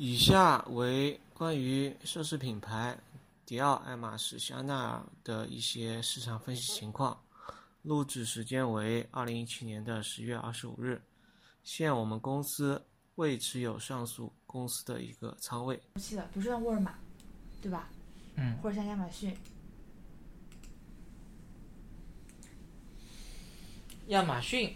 以下为关于奢侈品牌迪奥、爱马仕、香奈儿的一些市场分析情况。录制时间为二零一七年的十月二十五日。现我们公司未持有上述公司的一个仓位。期的，比如说像沃尔玛，对吧？嗯。或者像亚马逊。亚马逊。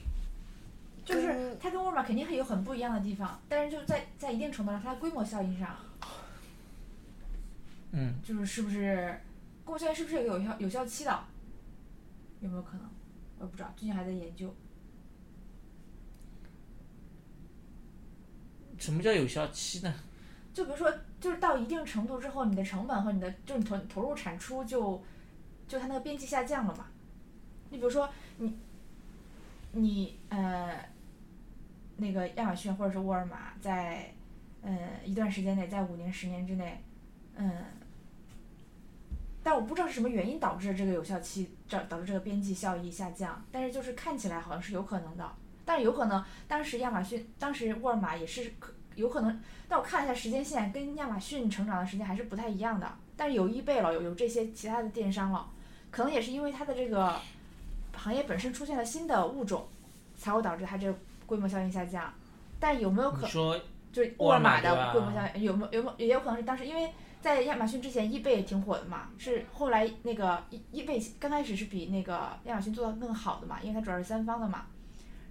就是它跟沃尔玛肯定会有很不一样的地方，但是就在在一定程度上，它的规模效应上，嗯，就是是不是规模效应是不是有有效有效期的？有没有可能？我不知道，最近还在研究。什么叫有效期呢？就比如说，就是到一定程度之后，你的成本和你的就是你投投入产出就就它那个边际下降了嘛。你比如说你你呃。那个亚马逊或者是沃尔玛，在嗯一段时间内，在五年、十年之内，嗯，但我不知道是什么原因导致这个有效期导导致这个边际效益下降，但是就是看起来好像是有可能的，但是有可能当时亚马逊、当时沃尔玛也是可有可能，但我看了一下时间线，跟亚马逊成长的时间还是不太一样的，但是有易贝了，有有这些其他的电商了，可能也是因为它的这个行业本身出现了新的物种，才会导致它这。规模效应下降，但有没有可说就是沃尔玛的规模效应有没有有没有也有可能是当时因为在亚马逊之前，易贝也挺火的嘛，是后来那个易易贝刚开始是比那个亚马逊做的更好的嘛，因为它主要是三方的嘛，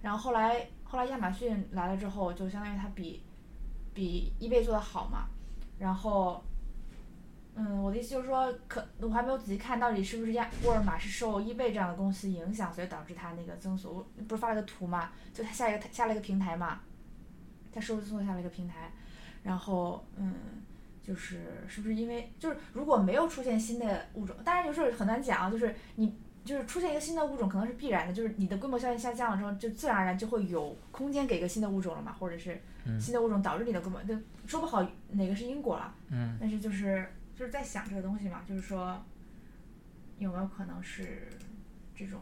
然后后来后来亚马逊来了之后，就相当于它比比易贝做的好嘛，然后。嗯，我的意思就是说，可我还没有仔细看到底是不是亚沃尔玛是受易贝这样的公司影响，所以导致它那个增速。不是发了个图嘛？就它下一个下了一个平台嘛，它收入增速下了一个平台，然后嗯，就是是不是因为就是如果没有出现新的物种，当然有时候很难讲啊，就是你就是出现一个新的物种可能是必然的，就是你的规模效应下降了之后，就自然而然就会有空间给一个新的物种了嘛，或者是新的物种导致你的规模，就说不好哪个是因果了。嗯。但是就是。就是在想这个东西嘛，就是说，有没有可能是这种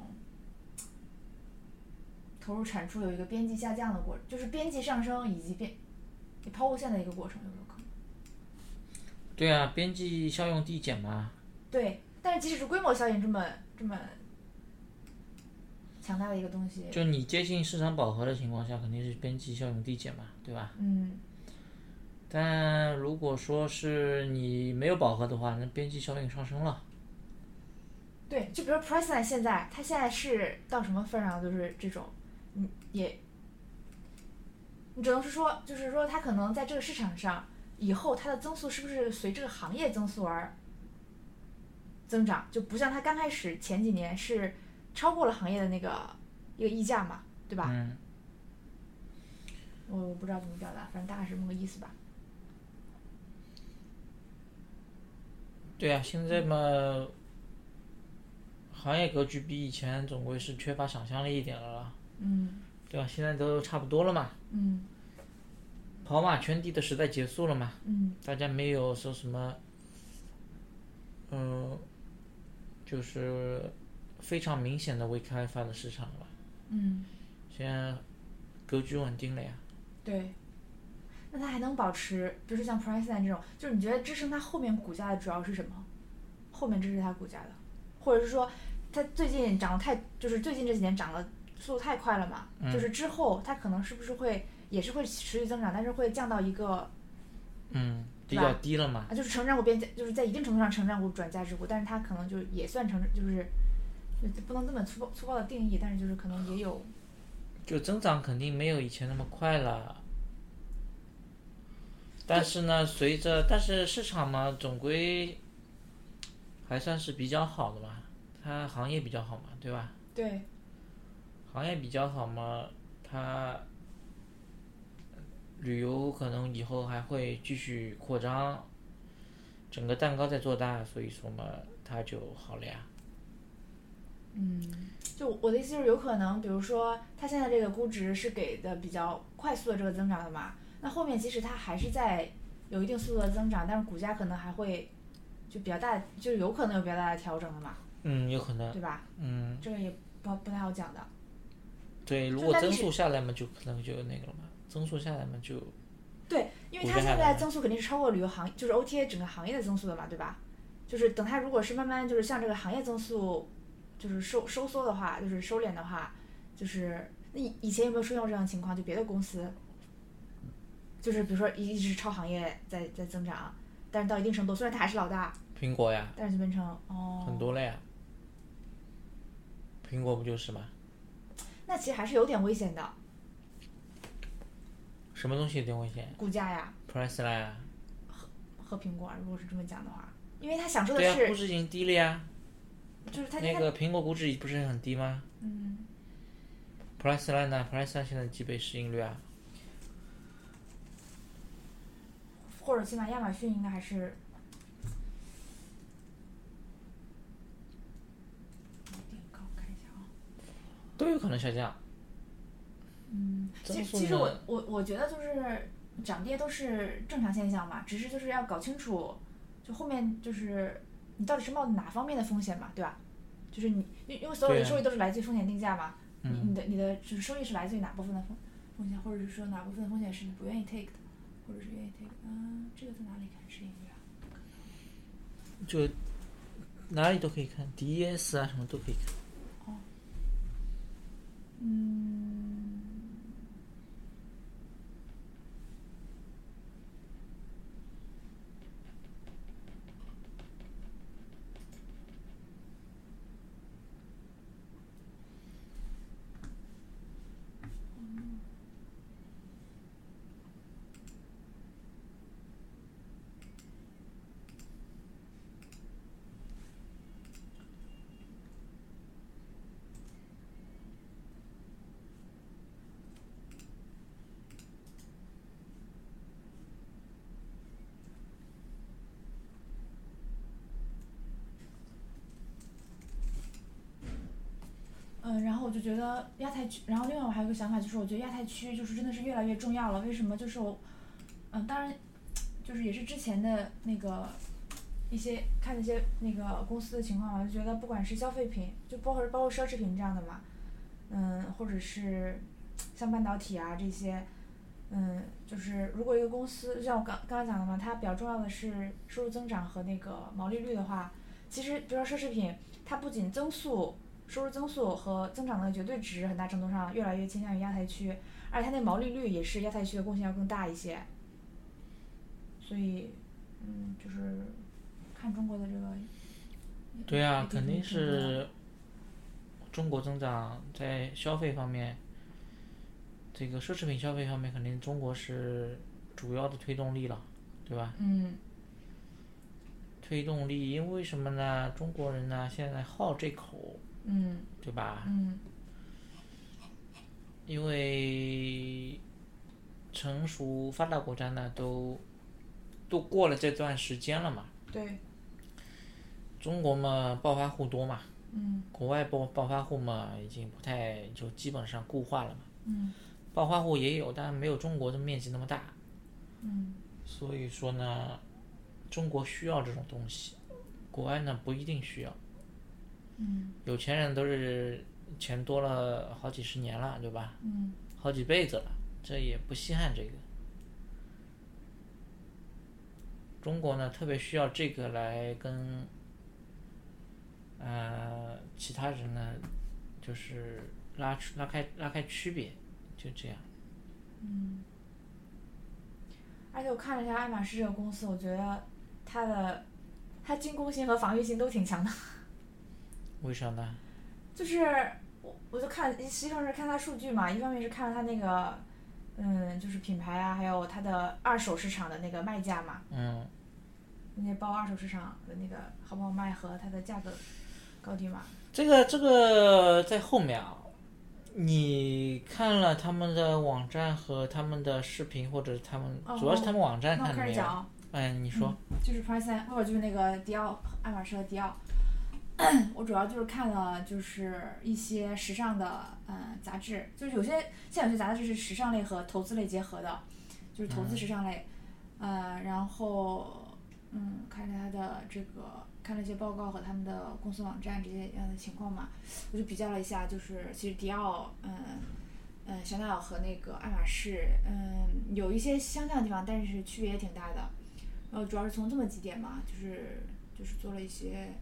投入产出有一个边际下降的过程，就是边际上升以及边抛物线的一个过程，有没有可能？对啊，边际效用递减嘛。对，但是即使是规模效应这么这么强大的一个东西，就你接近市场饱和的情况下，肯定是边际效用递减嘛，对吧？嗯。但如果说是你没有饱和的话，那边际效应上升了。对，就比如 Priceline 现在，它现在是到什么份上，就是这种，嗯，也，你只能是说，就是说它可能在这个市场上，以后它的增速是不是随这个行业增速而增长，就不像它刚开始前几年是超过了行业的那个一个溢价嘛，对吧？嗯。我我不知道怎么表达，反正大概是这么个意思吧。对啊，现在嘛，行业格局比以前总归是缺乏想象力一点了啦。嗯。对吧？现在都差不多了嘛。嗯。跑马圈地的时代结束了嘛。嗯。大家没有说什么，嗯，就是非常明显的未开发的市场了。嗯。现在格局稳定了呀。对。那它还能保持，比如说像 Priceline 这种，就是你觉得支撑它后面股价的主要是什么？后面支持它股价的，或者是说它最近涨得太，就是最近这几年涨的速度太快了嘛？就是之后它可能是不是会也是会持续增长，但是会降到一个，嗯，比较低了嘛？啊，就是成长股变，就是在一定程度上成长股转价值股，但是它可能就也算成，就是不能这么粗暴粗暴的定义，但是就是可能也有，就增长肯定没有以前那么快了。但是呢，随着但是市场嘛，总归还算是比较好的嘛，它行业比较好嘛，对吧？对。行业比较好嘛，它旅游可能以后还会继续扩张，整个蛋糕在做大，所以说嘛，它就好了呀。嗯，就我的意思就是有可能，比如说它现在这个估值是给的比较快速的这个增长的嘛。那后面即使它还是在有一定速度的增长，但是股价可能还会就比较大，就有可能有比较大的调整的嘛。嗯，有可能。对吧？嗯。这个也不不太好讲的。对，如果增速下来嘛，就可能就那个了嘛。增速下来嘛，就对，因为它现在增速肯定是超过旅游行，就是 OTA 整个行业的增速的嘛，对吧？就是等它如果是慢慢就是像这个行业增速就是收收缩的话，就是收敛的话，就是那以以前有没有出现过这样的情况？就别的公司，就是比如说一一直超行业在在增长，但是到一定程度，虽然它还是老大，苹果呀，但是就变成哦，很多了呀。苹果不就是吗？那其实还是有点危险的，什么东西有点危险股价呀？Price 啦，和苹果啊，如果是这么讲的话，因为他享受的对呀、是，估值已经低了呀。就是它它那个苹果估值不是很低吗嗯。？Price line 呢？Price line 现在几倍市盈率啊？或者起码亚马逊应该还是。都有可能下降。嗯，其实其实我我我觉得就是涨跌都是正常现象嘛，只是就是要搞清楚，就后面就是你到底是冒哪方面的风险嘛，对吧？就是你因因为所有的收益都是来自于风险定价嘛，你的你的就是收益是来自于哪部分的风风险，或者是说哪部分的风险是你不愿意 take 的，或者是愿意 take 的。嗯，这个在哪里看市盈率啊？就哪里都可以看，DES 啊什么都可以看。哦，嗯，然后我就觉得亚太区，然后另外我还有个想法，就是我觉得亚太区就是真的是越来越重要了。为什么？就是我，嗯，当然，就是也是之前的那个一些看那些那个公司的情况，我就觉得不管是消费品，就包括包括奢侈品这样的嘛，嗯，或者是像半导体啊这些，嗯，就是如果一个公司像我刚刚刚讲的嘛，它比较重要的是收入增长和那个毛利率的话，其实比如说奢侈品，它不仅增速。收入增速和增长的绝对值很大程度上越来越倾向于亚太区，而且它那毛利率也是亚太区的贡献要更大一些。所以，嗯，就是看中国的这个。对啊，肯定是中国增长在消费方面，这个奢侈品消费方面，肯定中国是主要的推动力了，对吧？嗯推动力，因为什么呢？中国人呢现在好这口，嗯。对吧？嗯。因为成熟发达国家呢都都过了这段时间了嘛，对。中国嘛暴发户多嘛，嗯。国外暴暴发户嘛已经不太就基本上固化了嘛，嗯。暴发户也有，但没有中国的面积那么大，嗯。所以说呢，中国需要这种东西，国外呢不一定需要，嗯有钱人都是钱多了好几十年了，对吧？嗯好几辈子了，这也不稀罕这个。中国呢，特别需要这个来跟呃其他人呢，就是拉出拉开拉开区别，就这样。嗯。而且我看了一下爱马仕这个公司，我觉得它的它进攻性和防御性都挺强的。为啥呢？就是我我就看，实际上是看它数据嘛，一方面是看它那个，嗯，就是品牌啊，还有它的二手市场的那个卖价嘛，嗯，那些包二手市场的那个好不好卖和它的价格高低嘛。这个这个在后面啊，你看了他们的网站和他们的视频，或者他们哦主要是他们网站看的没有？开始讲啊，哎，你说，就是 Price 者就是那个迪奥，爱马仕的迪奥。我主要就是看了就是一些时尚的嗯杂志，就是有些像有些杂志是时尚类和投资类结合的，就是投资时尚类，呃，然后嗯看了它的这个看了一些报告和他们的公司网站这些样的情况嘛，我就比较了一下，就是其实迪奥嗯嗯，香奈儿和那个爱马仕，嗯，有一些相像的地方，但是区别也挺大的。然后主要是从这么几点嘛，就是就是做了一些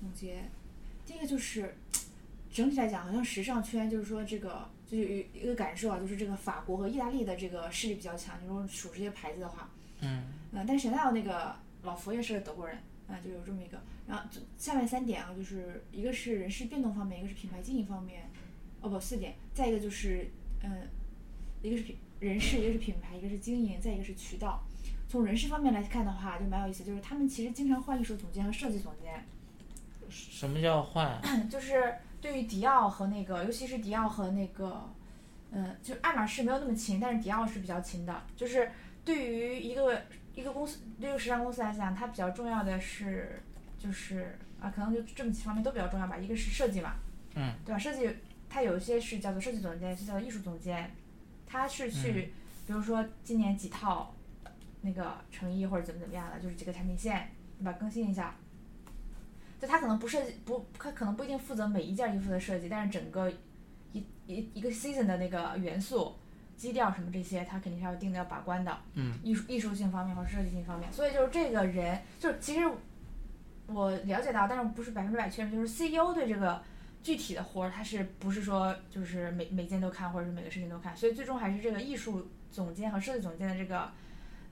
总结。第一个就是整体来讲，好像时尚圈就是说这个就是有一个感受啊，就是这个法国和意大利的这个势力比较强。你说数这些牌子的话，嗯，嗯，但是香奈儿那个老佛爷是个德国人，啊、就有这么一个。然后就下面三点啊，就是一个是人事变动方面，一个是品牌经营方面，哦不四点，再一个就是嗯，一个是品人事，一个是品牌，一个是经营，再一个是渠道。从人事方面来看的话，就蛮有意思，就是他们其实经常换艺术总监和设计总监，什么叫换？就是对于迪奥和那个，尤其是迪奥和那个，嗯，就爱马仕没有那么勤，但是迪奥是比较勤的。就是对于一个一个公司，对于时尚公司来讲，它比较重要的是，就是啊，可能就这么几方面都比较重要吧。一个是设计嘛，嗯，对吧？设计它有一些是叫做设计总监，是叫做艺术总监，他是去，比如说今年几套那个成衣或者怎么怎么样的，就是几个产品线，对吧？更新一下。就他可能不设计不，他可能不一定负责每一件衣服的设计，但是整个一一一个 season 的那个元素、基调什么这些，他肯定是要定的要把关的。嗯。艺术艺术性方面和设计性方面，所以就是这个人，就是其实我了解到，但是不是百分之百确认，就是 CEO 对这个具体的活儿，他是不是说就是每每件都看，或者是每个事情都看，所以最终还是这个艺术总监和设计总监的这个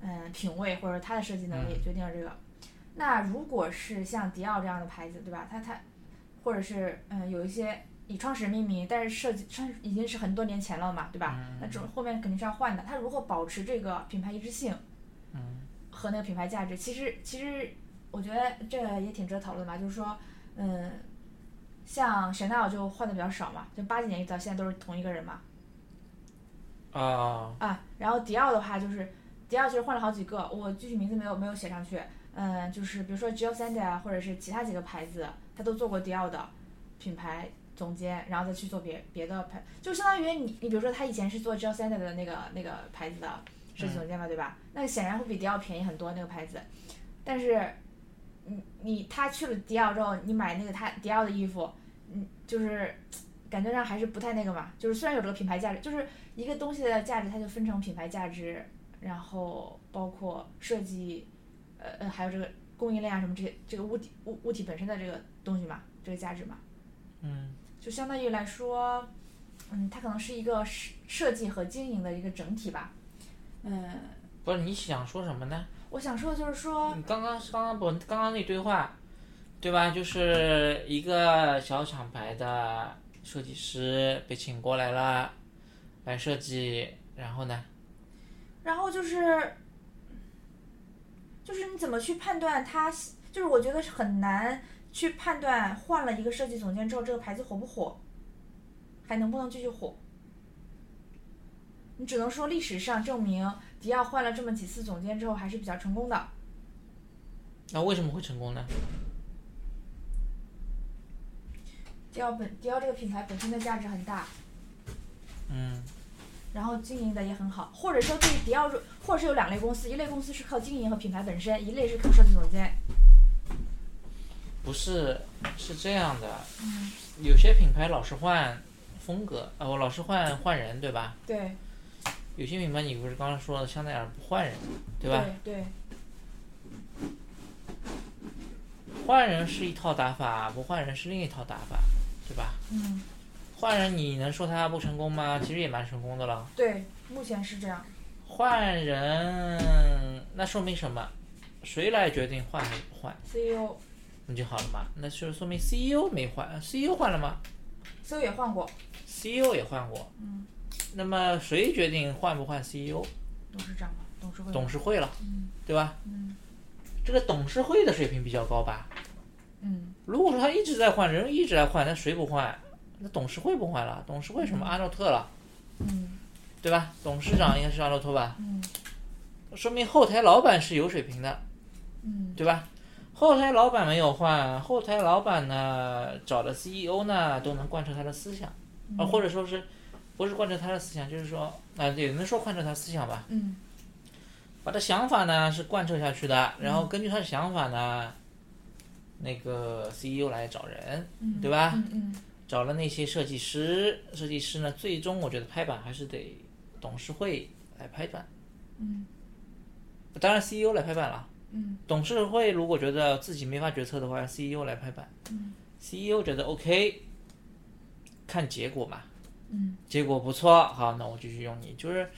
嗯品味或者他的设计能力决定了这个。那如果是像迪奥这样的牌子，对吧？它它，或者是嗯有一些以创始人命名，但是设计创已经是很多年前了嘛，对吧？那这种后面肯定是要换的。它如何保持这个品牌一致性，嗯，和那个品牌价值？其实其实我觉得这也挺值得讨论吧。就是说，嗯，像 Chanel 就换的比较少嘛，就八几年一直到现在都是同一个人嘛。啊，啊，然后迪奥的话就是，迪奥其实换了好几个，我具体名字没有没有写上去。嗯，就是比如说 Jill Sander 啊，或者是其他几个牌子，他都做过迪奥的品牌总监，然后再去做别别的牌，就相当于你你比如说他以前是做 Jill Sander 的那个那个牌子的设计总监嘛，对吧？那显然会比迪奥便宜很多那个牌子，但是你你他去了迪奥之后，你买那个他迪奥的衣服，嗯，就是感觉上还是不太那个嘛，就是虽然有这个品牌价值，就是一个东西的价值，它就分成品牌价值，然后包括设计。呃呃，还有这个供应链啊什么这些，这个物体物物体本身的这个东西嘛，这个价值嘛，嗯，就相当于来说，嗯，它可能是一个设设计和经营的一个整体吧，嗯。不是你想说什么呢？我想说的就是说，你刚刚刚刚不刚刚那对话，对吧？就是一个小厂牌的设计师被请过来了，来设计，然后呢？然后就是。就是你怎么去判断它？就是我觉得是很难去判断换了一个设计总监之后，这个牌子火不火，还能不能继续火？你只能说历史上证明，迪奥换了这么几次总监之后还是比较成功的。那为什么会成功呢？迪奥本迪奥这个品牌本身的价值很大。嗯。然后经营的也很好，或者说对于迪奥，或者是有两类公司，一类公司是靠经营和品牌本身，一类是靠设计总监。不是，是这样的。嗯。有些品牌老是换风格，呃，老是换换人，对吧？对。有些品牌你不是刚刚说的香奈儿不换人，对吧？对对。换人是一套打法，不换人是另一套打法，对吧？嗯。换人你能说他不成功吗？其实也蛮成功的了。对，目前是这样。换人，那说明什么？谁来决定换还是不换？CEO。那就好了嘛，那就说明 CEO 没换，CEO 换了吗？CEO 也换过。CEO 也换过。嗯。那么谁决定换不换 CEO？董事长嘛，董事会。董事会了。嗯。对吧？嗯。这个董事会的水平比较高吧？嗯。如果说他一直在换人，一直在换，那谁不换？那董事会不换了，董事会什么阿诺特了，嗯，对吧？董事长应该是阿诺特吧？嗯，说明后台老板是有水平的，嗯，对吧？后台老板没有换，后台老板呢找的 CEO 呢都能贯彻他的思想，啊，或者说是，不是贯彻他的思想，就是说啊，也能说贯彻他思想吧？嗯，把他想法呢是贯彻下去的，然后根据他的想法呢，那个 CEO 来找人，对吧？嗯嗯。找了那些设计师，设计师呢，最终我觉得拍板还是得董事会来拍板。嗯。当然，CEO 来拍板了。嗯。董事会如果觉得自己没法决策的话，CEO 来拍板。嗯。CEO 觉得 OK，看结果嘛。嗯。结果不错，好，那我继续用你。就是，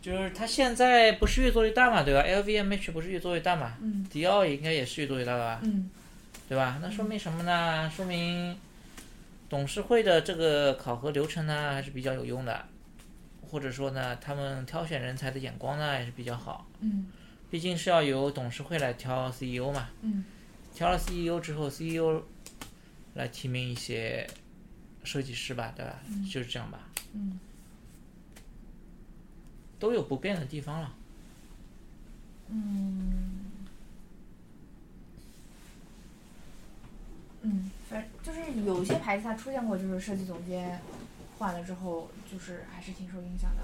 就是他现在不是越做越大嘛，对吧？LVMH 不是越做越大嘛？嗯。迪奥应该也是越做越大吧？嗯。对吧？那说明什么呢？说明。董事会的这个考核流程呢，还是比较有用的，或者说呢，他们挑选人才的眼光呢，也是比较好。嗯。毕竟是要由董事会来挑 CEO 嘛。嗯。挑了 CEO 之后，CEO 来提名一些设计师吧，对吧？嗯。就是这样吧。嗯。都有不变的地方了。嗯。嗯。就是有些牌子它出现过，就是设计总监换了之后，就是还是挺受影响的。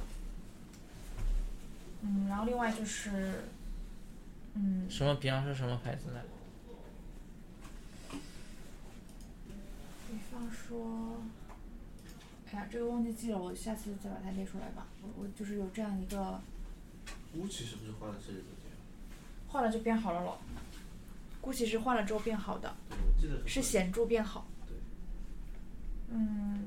嗯，然后另外就是，嗯。什么？比方说什么牌子呢？比方说，哎呀，这个忘记记了，我下次再把它列出来吧。我我就是有这样一个。GUCCI 是不是换了设计总监？换了就变好了咯。GUCCI 是换了之后变好的。是显著变好。嗯，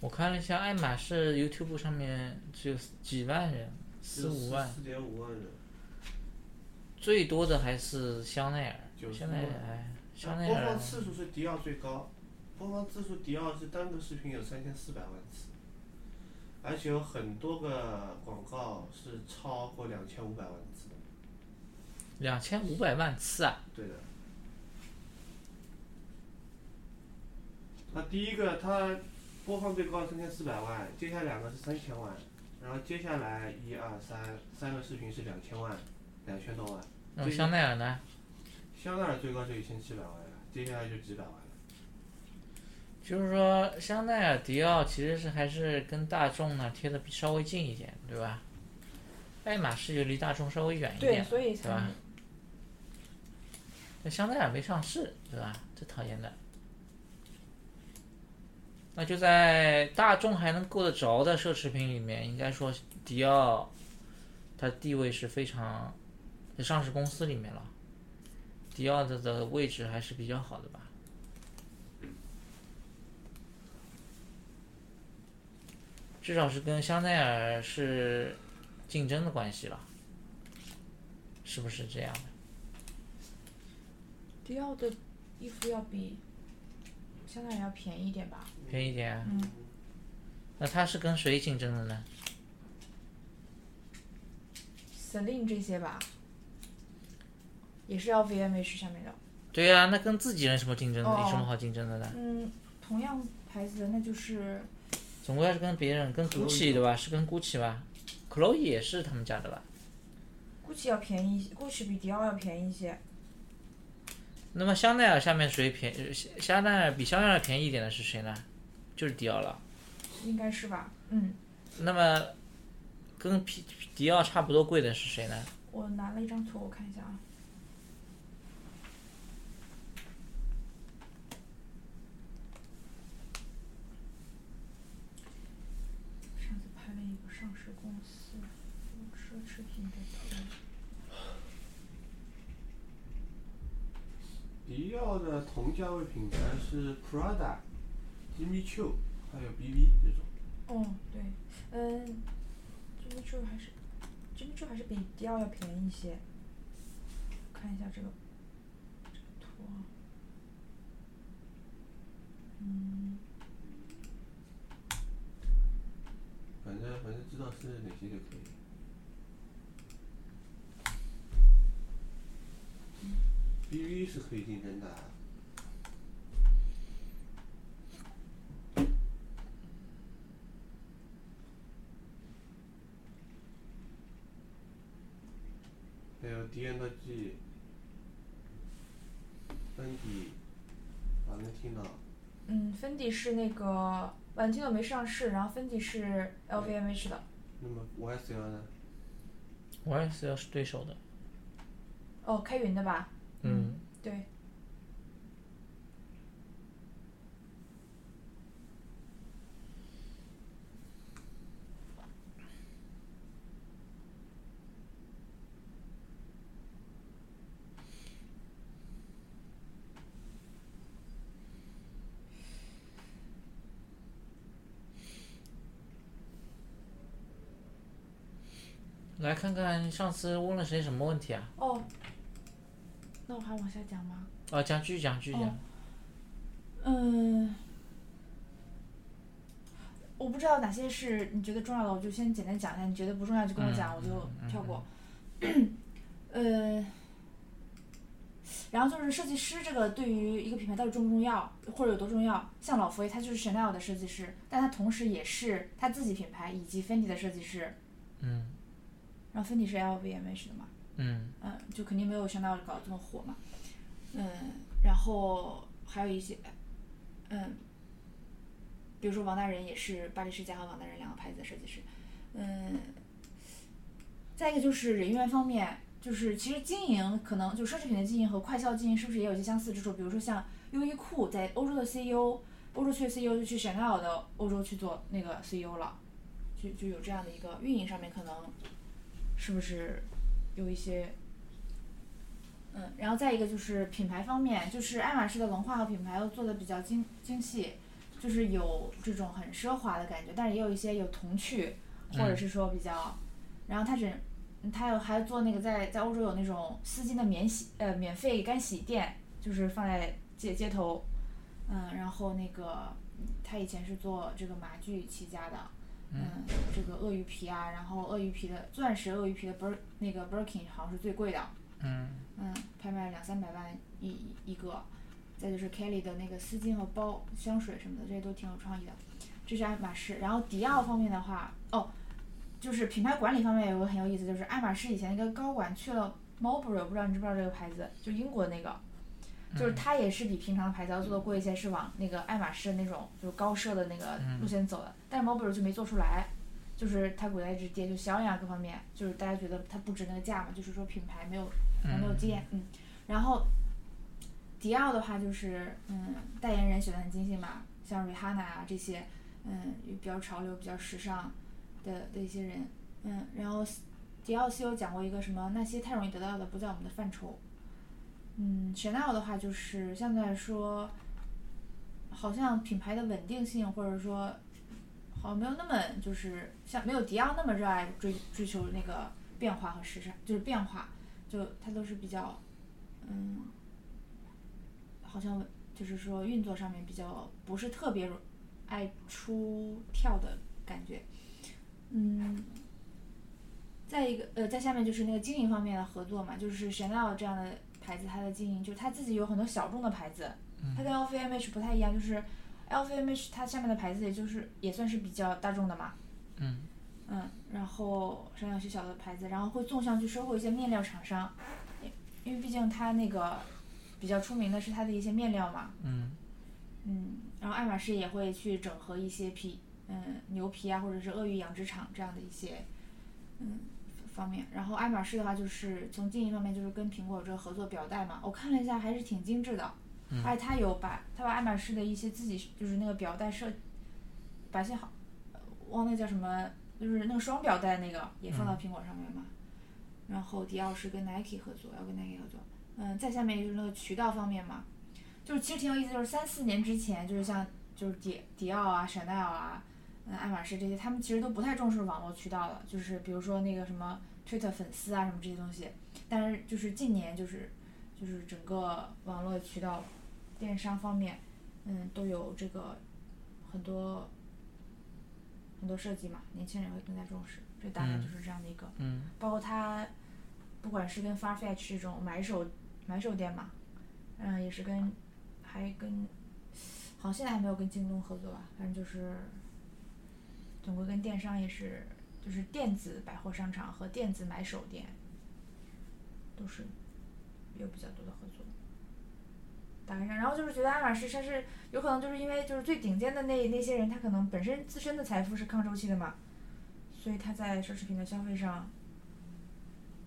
我看了一下，爱马仕 YouTube 上面只有几万人，四五万。四点五万人。最多的还是香奈儿，香奈儿，香奈儿。播放次数是迪奥最高，播放次数迪奥是单个视频有三千四百万次，而且有很多个广告是超过两千五百万次的。两千五百万次啊！对的。那第一个，它播放最高三千四百万，接下来两个是三千万，然后接下来一二三三个视频是两千万，两千多万。那香奈儿呢？香奈儿最高就一千七百万了，接下来就几百万了。就是说，香奈儿、迪奥其实是还是跟大众呢贴的稍微近一点，对吧？爱马仕就离大众稍微远一点，对吧？那香奈儿没上市，对吧？这讨厌的。那就在大众还能够得着的奢侈品里面，应该说迪奥，它地位是非常，在上市公司里面了，迪奥的的位置还是比较好的吧。至少是跟香奈儿是竞争的关系了，是不是这样的？迪奥的衣服要比香奈儿要便宜一点吧？便宜一点。嗯。那他是跟谁竞争的呢？Celine 这些吧，也是 LVMH 下面的。对呀，那跟自己人什么竞争的？有什么好竞争的呢？嗯，同样牌子的那就是。总归还是跟别人，跟 GUCCI 对吧？是跟 GUCCI 吧？Chloe 也是他们家的吧？GUCCI 要便宜，GUCCI 比迪奥要便宜一些。那么香奈儿下面谁便香奈儿比香奈儿便宜一点的是谁呢？就是迪奥了。应该是吧，嗯。那么，跟皮迪奥差不多贵的是谁呢？我拿了一张图，我看一下啊。上次拍了一个上市公司，奢侈品的图。迪奥的同价位品牌是 Prada、Jimmy Choo，还有 BV 这种。哦，对，嗯，Jimmy Choo 还是 Jimmy Choo 还是比迪奥要便宜一些。看一下这个这个图啊，嗯。反正反正知道是哪些就可以。BV 是可以竞争的，还有 D&G、芬迪，啊，能听到。嗯，芬迪是那个晚金诺没上市，然后芬迪是 LVMH 的。那么 YSL 呢？YSL 是对手的。哦，开云的吧？嗯，对。来看看上次问了谁什么问题啊？哦，那我还往下讲吗？啊，讲继续讲继续讲。嗯，我不知道哪些是你觉得重要的，我就先简单讲一下。你觉得不重要就跟我讲，我就跳过。呃，然后就是设计师这个对于一个品牌到底重不重要，或者有多重要？像老佛爷他就是 Chanel 的设计师，但他同时也是他自己品牌以及 Fendi 的设计师。嗯。然后 Fendi 是 LVMH 的嘛？嗯。嗯，就肯定没有香奈儿搞得这么火嘛。嗯，然后还有一些。嗯，比如说王大仁也是巴黎世家和王大仁两个牌子的设计师，嗯，再一个就是人员方面，就是其实经营可能就奢侈品的经营和快销经营是不是也有一些相似之处？比如说像优衣库在欧洲的 CEO，欧洲区的 CEO 就去 Chanel 的欧洲去做那个 CEO 了，就就有这样的一个运营上面可能是不是有一些。嗯，然后再一个就是品牌方面，就是爱马仕的文化和品牌都做的比较精精细，就是有这种很奢华的感觉，但是也有一些有童趣，或者是说比较，然后它只，它有还做那个在在欧洲有那种丝巾的免洗呃免费干洗店，就是放在街街头，嗯，然后那个他以前是做这个马具起家的，嗯，这个鳄鱼皮啊，然后鳄鱼皮的钻石鳄鱼皮的 Bir 那个 Birkin 好像是最贵的。嗯嗯，拍卖两三百万一一个，再就是 Kelly 的那个丝巾和包、香水什么的，这些都挺有创意的。这是爱马仕，然后迪奥方面的话，哦，就是品牌管理方面有个很有意思，就是爱马仕以前一个高管去了 Marlboro，不知道你知不知道这个牌子，就英国那个，就是它也是比平常的牌子要做的贵一些，是往那个爱马仕那种就是高奢的那个路线走的，但是 Marlboro 就没做出来。就是它股价一直跌，就销量各方面，就是大家觉得它不值那个价嘛，就是说品牌没有没有接，嗯，然后迪奥的话就是嗯代言人选的很精心嘛，像 Rihanna 啊这些，嗯比较潮流、比较时尚的的一些人，嗯，然后迪奥 CEO 讲过一个什么那些太容易得到的不在我们的范畴，嗯，Chanel 的话就是相对来说，好像品牌的稳定性或者说。好像，没有那么就是像没有迪奥那么热爱追追求那个变化和时尚，就是变化，就它都是比较，嗯，好像就是说运作上面比较不是特别爱出跳的感觉，嗯，再一个呃，在下面就是那个经营方面的合作嘛，就是 Chanel 这样的牌子，它的经营就是它自己有很多小众的牌子，它跟 LVMH 不太一样，就是。LVMH 它下面的牌子也就是也算是比较大众的嘛，嗯，嗯，然后上有些小的牌子，然后会纵向去收购一些面料厂商，因为毕竟它那个比较出名的是它的一些面料嘛，嗯，嗯，然后爱马仕也会去整合一些皮，嗯，牛皮啊或者是鳄鱼养殖场这样的一些，嗯方面，然后爱马仕的话就是从经营方面就是跟苹果这个合作表带嘛，我看了一下还是挺精致的。而且他有把，他把爱马仕的一些自己就是那个表带设，把一些好，忘那叫什么，就是那个双表带那个也放到苹果上面嘛。然后迪奥是跟 Nike 合作，要跟 Nike 合作。嗯，再下面就是那个渠道方面嘛，就是其实挺有意思，就是三四年之前，就是像就是迪迪奥啊、香奈儿啊、嗯爱马仕这些，他们其实都不太重视网络渠道了，就是比如说那个什么 Twitter 粉丝啊什么这些东西。但是就是近年就是就是整个网络渠道。电商方面，嗯，都有这个很多很多设计嘛，年轻人会更加重视，这大概就是这样的一个。嗯。包括他，不管是跟 Farfetch 这种买手买手店嘛，嗯，也是跟还跟，好像现在还没有跟京东合作吧，反正就是，总归跟电商也是，就是电子百货商场和电子买手店，都是有比较多的合作。大概上，然后就是觉得爱马仕它是有可能就是因为就是最顶尖的那那些人，他可能本身自身的财富是抗周期的嘛，所以他在奢侈品的消费上，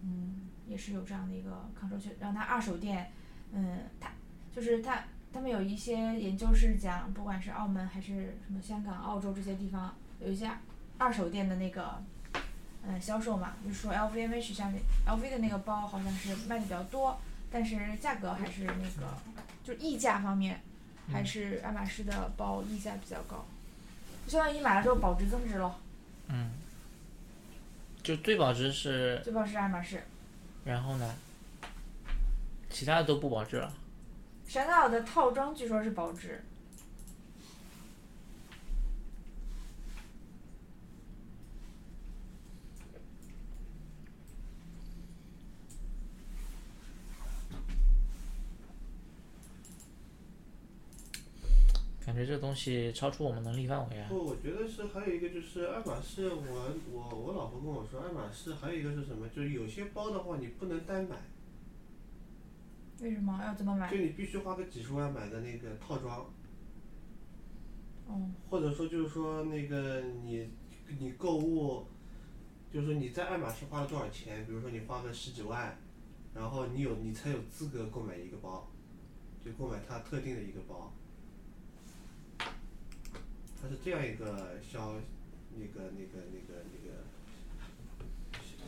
嗯，也是有这样的一个抗周期，让他二手店嗯，他就是他他们有一些研究是讲，不管是澳门还是什么香港、澳洲这些地方，有一些二手店的那个嗯销售嘛，就是说 LVMH 下面 LV 的那个包好像是卖的比较多，但是价格还是那个就溢价方面，还是爱马仕的包溢价比较高，就相当于你买了之后保值增值了。嗯，就最保值是，最保值是爱马仕，然后呢，其他的都不保值了。香奈儿的套装据说是保值。感觉这东西超出我们能力范围啊！不，我觉得是还有一个就是爱马仕，我我我老婆跟我说，爱马仕还有一个是什么？就是有些包的话，你不能单买，为什么要怎么买就？你必须花个几十万买个那个套装，哦，或者说就是说那个你你购物，就是说你在爱马仕花了多少钱？比如说你花个十几万，然后你有你才有资格购买一个包，就购买它特定的一个包。它是这样一个销，那个那个那个那个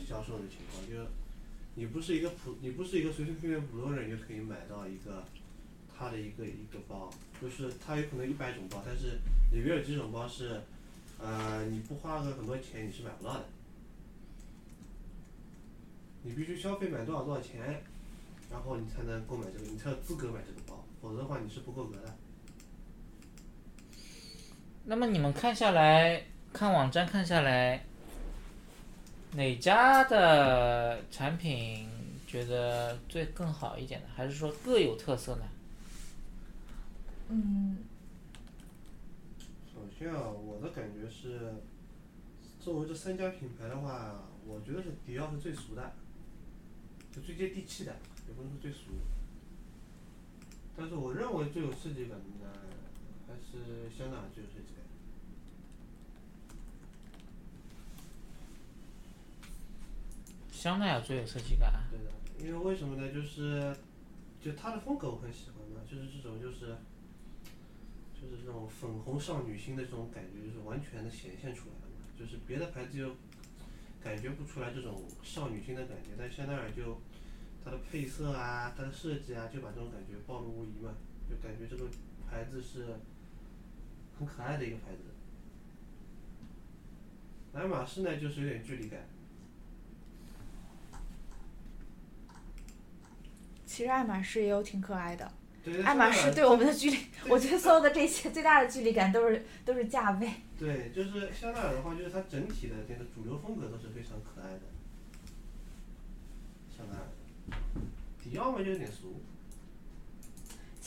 销售的情况，就是你不是一个普，你不是一个随随便便普通人就可以买到一个它的一个一个包，就是它有可能一百种包，但是里面有几种包是，呃，你不花个很多钱你是买不到的。你必须消费满多少多少钱，然后你才能购买这个，你才有资格买这个包，否则的话你是不够格的。那么你们看下来，看网站看下来，哪家的产品觉得最更好一点呢？还是说各有特色呢？嗯，首先啊，我的感觉是，作为这三家品牌的话，我觉得是迪奥是最俗的，就最接地气的，也不能说最俗。但是我认为最有设计感的呢，还是香奈儿最有设计感。香奈儿最有设计感。对的，因为为什么呢？就是，就它的风格我很喜欢嘛，就是这种就是，就是这种粉红少女心的这种感觉，就是完全的显现出来了嘛。就是别的牌子就感觉不出来这种少女心的感觉，但香奈儿就它的配色啊，它的设计啊，就把这种感觉暴露无遗嘛，就感觉这个牌子是很可爱的一个牌子。爱马仕呢，就是有点距离感。其实爱马仕也有挺可爱的。对，爱马仕对我们的 距离，我觉得所有的这些最大的距离感都是都是价位。对，就是香奈儿的话，就是它整体的这个主流风格都是非常可爱的。香奈儿，迪奥嘛就有点俗。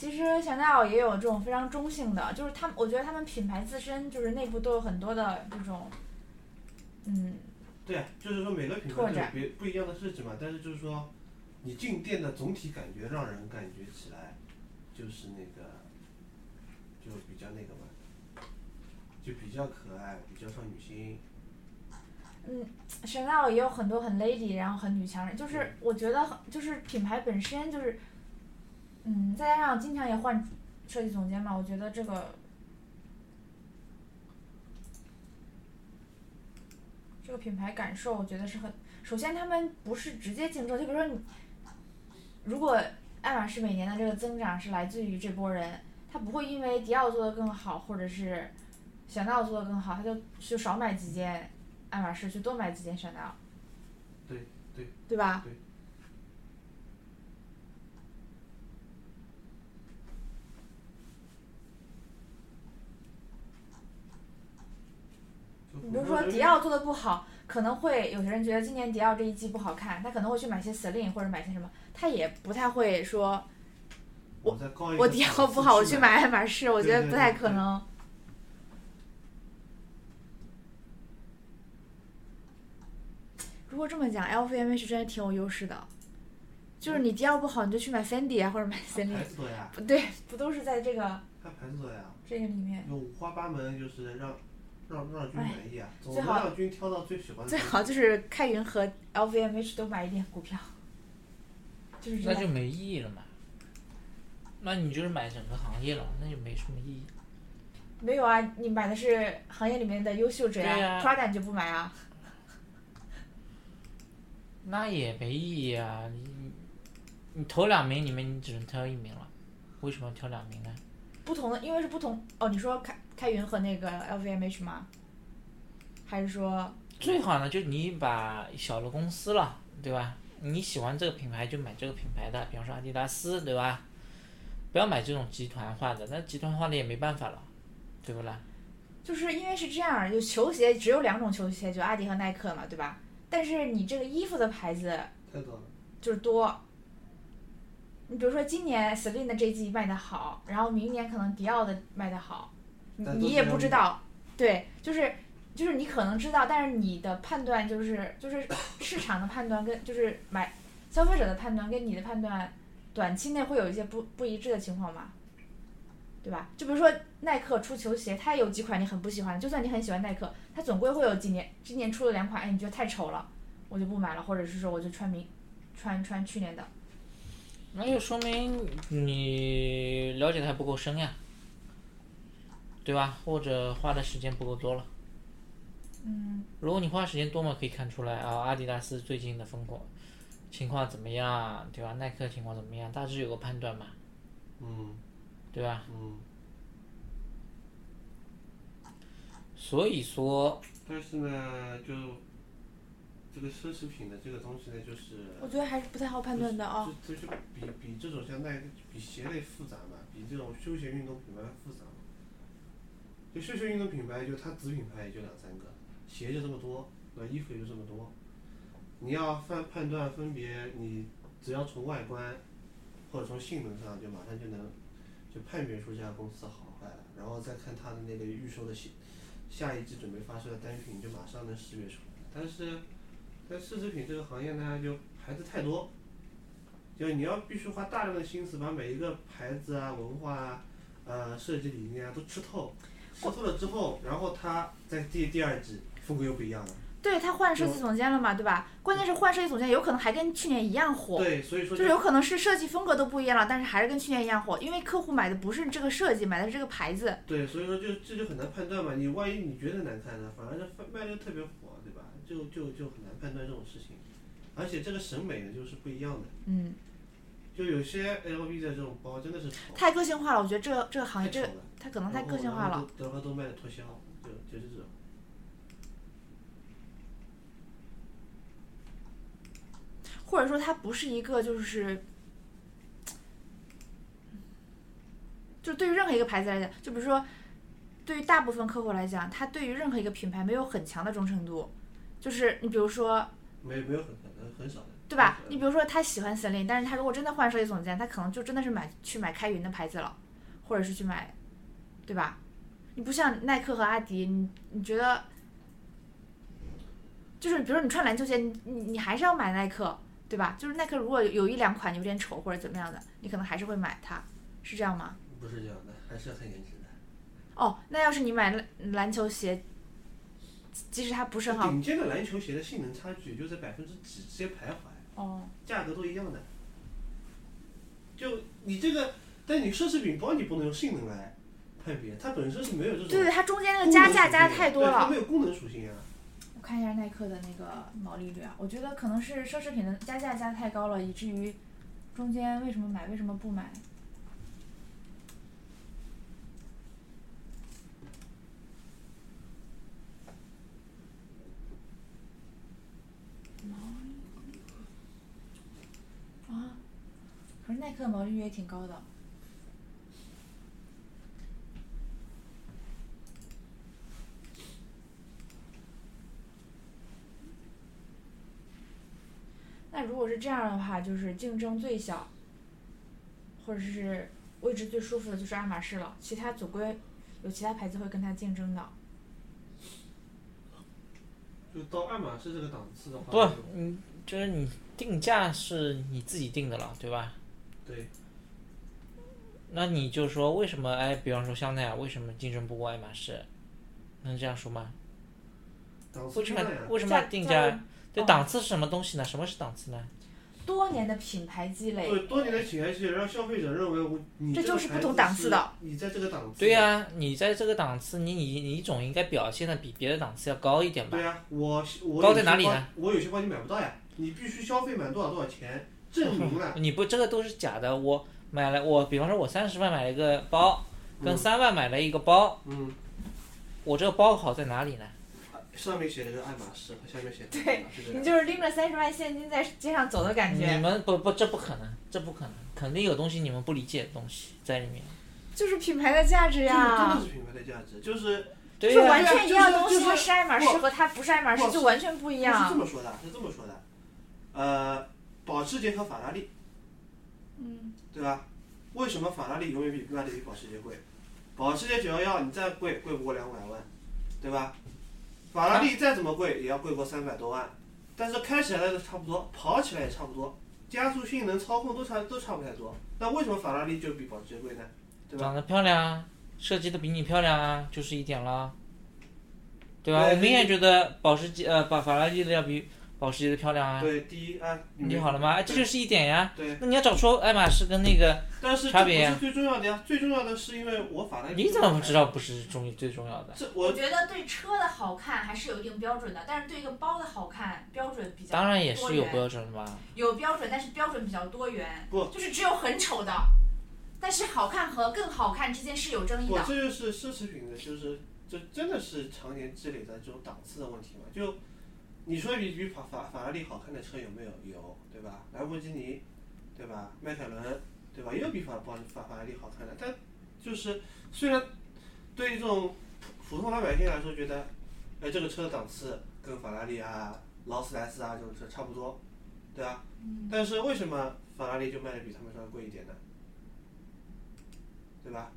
其实香奈儿也有这种非常中性的，就是他们，我觉得他们品牌自身就是内部都有很多的这种，嗯，对啊，就是说每个品牌都有别不一样的设计嘛，但是就是说，你进店的总体感觉让人感觉起来，就是那个，就比较那个嘛，就比较可爱，比较少女心。嗯香奈儿也有很多很 lady，然后很女强人，就是我觉得很就是品牌本身就是，嗯，再加上经常也换设计总监嘛，我觉得这个这个品牌感受，我觉得是很，首先他们不是直接竞争，就比如说你，如果爱马仕每年的这个增长是来自于这波人，他不会因为迪奥做的更好，或者是香奈儿做的更好，他就就少买几件爱马仕，去多买几件香奈儿。对对。对吧？对你比如说迪奥做的不好，可能会有些人觉得今年迪奥这一季不好看，他可能会去买些 Celine 或者买些什么，他也不太会说我迪奥不好，我去去买爱马仕，我觉得不太可能。如果这么讲，LVMH 真的挺有优势的，就是你迪奥不好，你就去买 Fendi 啊，或者买它 Celine，对，不都是在这个它牌子多呀。这个里面？有五花八门，就是让让让君满意啊，总最好能让君挑到最喜欢的。最好就是开云和 LVMH 都买一点股票，就是这样。那就没意义了嘛。那你就是买整个行业了，那就没什么意义。没有啊，你买的是行业里面的优秀者对呀 Prada 你就不买啊？那也没意义啊！你你你头两名里面你只能挑一名了，为什么要挑两名呢？不同的，因为是不同哦。你说开开云和那个 LVMH 吗？还是说最好呢，就你把小的公司了，对吧？你喜欢这个品牌就买这个品牌的，比方说阿迪达斯，对吧？不要买这种集团化的，那集团化的也没办法了，对不啦？就是因为是这样，就球鞋只有两种球鞋，就阿迪和耐克嘛，对吧？但是你这个衣服的牌子太多了。就是多。你比如说今年 Celine 的这季卖的好，然后明年可能迪奥的卖的好，你你也不知道，对，就是就是你可能知道，但是你的判断就是就是市场的判断跟就是买消费者的判断跟你的判断，短期内会有一些不不一致的情况嘛，对吧？就比如说耐克出球鞋，它有几款你很不喜欢，就算你很喜欢耐克，它总归会有几年今年出了两款，哎，你觉得太丑了，我就不买了，或者是说我就穿明穿穿去年的。那就说明你了解的还不够深呀，对吧？或者花的时间不够多了。嗯，如果你花时间多嘛，可以看出来啊，阿迪达斯最近的风口情况怎么样，对吧？耐克情况怎么样，大致有个判断嘛，嗯对吧？嗯，所以说，但是呢，就这个奢侈品的这个东西呢，就是我觉得还是不太好判断的啊、这这就比比这种像耐克比鞋类复杂嘛，比这种休闲运动品牌复杂嘛。就休闲运动品牌，就它子品牌也就两三个，鞋就这么多，那衣服也就这么多。你要判判断分别，你只要从外观或者从性能上，就马上就能就判别出这家公司的好坏了，然后再看它的那个预售的下下一季准备发售的单品，就马上能识别出来。但是在奢侈品这个行业呢，就牌子太多，就你要必须花大量的心思把每一个牌子啊、文化啊、呃设计理念啊都吃透，吃透了之后，然后他在第第二季风格又不一样了。对他换设计总监了嘛，对吧？关键是换设计总监有可能还跟去年一样火，对，所以说就是有可能是设计风格都不一样了，但是还是跟去年一样火，因为客户买的不是这个设计，买的是这个牌子。对，所以说就这就很难判断嘛。你万一你觉得难看呢，反而是卖的特别火，对吧？就就就很难判断这种事情。而且这个审美呢，就是不一样的。嗯，就有些 LV 的这种包真的是，太个性化了，我觉得这个这个行业这个，它可能太个性化了。，卖的脱销，就就是这种。或者说它不是一个就是，就对于任何一个牌子来讲，就比如说，对于大部分客户来讲，他对于任何一个品牌没有很强的忠诚度，就是你比如说，没没有很很很少的，对吧？你比如说他喜欢 Celine，但是他如果真的换设计总监，他可能就真的是买去买开云的牌子了，或者是去买，对吧？你不像耐克和阿迪，你你觉得，就是比如说你穿篮球鞋，你你你还是要买耐克，对吧？就是耐克如果有有一两款有点丑或者怎么样的，你可能还是会买它，是这样吗？不是这样的，还是很严谨的。哦，那要是你买篮篮球鞋，即使它不是很好，顶尖的篮球鞋的性能差距也就在百分之几之间徘徊，哦，价格都一样的。就你这个，但你奢侈品包你不能用性能来判别，它本身是没有这种对对，它中间那个功加价加的太多了它。没有功能属性啊。我看一下耐克的那个毛利率啊，我觉得可能是奢侈品的加价加得太高了，以至于中间为什么买为什么不买？毛利啊，可是耐克的毛利率也挺高的。那如果是这样的话，就是竞争最小，或者是位置最舒服的就是爱马仕了，其他总归有其他牌子会跟它竞争的。就到爱马仕这个档次的话，不，嗯，就是你定价是你自己定的了，对吧？对，那你就说为什么？哎，比方说香奈儿为什么竞争不过爱马仕？能这样说吗？为什么为什么定价价？对，哦档次是什么东西呢？什么是档次呢？多年的品牌积累，对，多年的品牌积累让消费者认为我你这个就是不同档次的。你在这个档次。对呀、你在这个档次，你你你总应该表现的比别的档次要高一点吧对？呀、我我高有些包在哪里呢？我有些包你买不到呀，你必须消费满多少多少钱，证明了。你不这个都是假的。我买了，我比方说我三十万买了一个包，跟嗯三万买了一个包，嗯，我这个包好在哪里呢？上面写的是爱马仕，和下面写的对爱马仕这两个你就是拎着三十万现金在街上走的感觉你，们不不，这不可能，这不可能，肯定有东西你们不理解的东西在里面。就是品牌的价值这个真的。是品牌的价值，就是就是对、完全一样东西，是爱马仕和它不是爱马仕就完全不一样是这。么说的，是这么说的，呃，保时捷和法拉利，嗯，对吧？为什么法拉利永远比卖的比保时捷贵？保时捷九幺幺你再贵，贵不过两百万，对吧？法拉利再怎么贵，也要贵过三百多万，但是开起来的差不多，跑起来也差不多，加速性能、操控都差都差不太多。那为什么法拉利就比保时捷贵呢？对吧？长得漂亮啊，设计的比你漂亮啊，就是一点了，对吧？对我明显觉得保时捷呃，把法拉利的要比保时捷的漂亮啊。对，第一啊，你好了吗？哎这就是一点呀。对，那你要找出爱马仕跟那个，但是这不差别呀是最重要的呀，最重要的是因为我法拉利。你怎么知？道不是重最重要的？这我觉得对车的好看还是有一定标准的，但是对一个包的好看标准比较当然也是有标准的吧。有标准，但是标准比较多元，不就是只有很丑的，但是好看和更好看之间是有争议我的。这就是奢侈品的，就是这真的是常年积累的这种档次的问题嘛？就你说比比法法法拉利好看的车有没有？有，对吧？兰博基尼，对吧？迈凯伦，对吧？也有比法法法法拉利好看的，但就是虽然对于这种普普通老百姓来说，觉得，哎，这个车的档次跟法拉利啊、劳斯莱斯啊这种车差不多，对吧？但是为什么法拉利就卖的比他们稍微贵一点呢？对吧？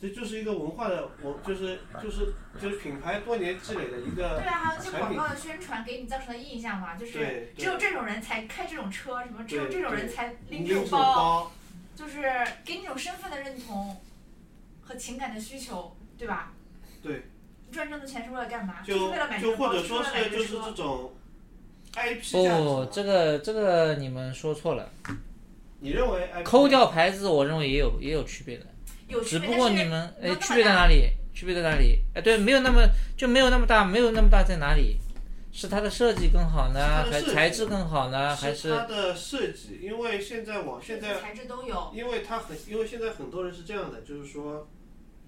这就是一个文化的，我就是就是就是品牌多年积累的一个对啊，还有一些广告的宣传给你造成的印象嘛，就是只有这种人才开这种车，什么只有这种人才拎拎这种包，就是给你一种身份的认同和情感的需求，对吧？对，你赚这么多钱是为了干嘛？就是为了买这就，或者说是就是这种 IP 不这个这个你们说错了。你认为抠掉牌子，我认为也有也有区别的，有区别，只不过你们哎区别在哪里？区别在哪里？哎，对，没有那么就没有那么大，没有那么大在哪里？是它的设计更好呢，还是它的设计材质更好呢，还是它的设计，因为现在网现在材质都有。因为它很，因为现在很多人是这样的，就是说，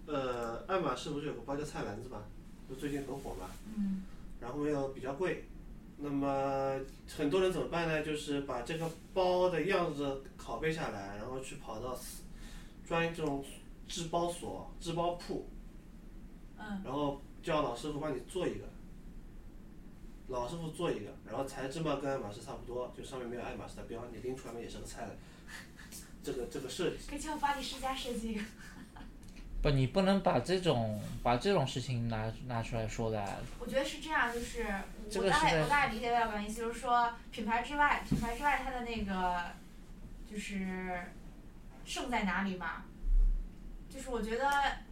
呃，爱马仕不是有个包叫菜篮子嘛，就最近很火嘛，嗯，然后又比较贵，那么很多人怎么办呢？就是把这个包的样子拷贝下来，然后去跑到私专这种制包所、制包铺，嗯，然后叫老师傅帮你做一个，老师傅做一个，然后材质嘛跟爱马仕差不多，就上面没有爱马仕的标，你拎出来嘛也是个菜的，这个这个设计。可以叫巴黎世家设计一个。不，你不能把这种把这种事情拿拿出来说的。我觉得是这样，就是我大概我大概理解老板的意思，就是说品牌之外，品牌之外它的那个就是胜在哪里嘛？就是我觉得，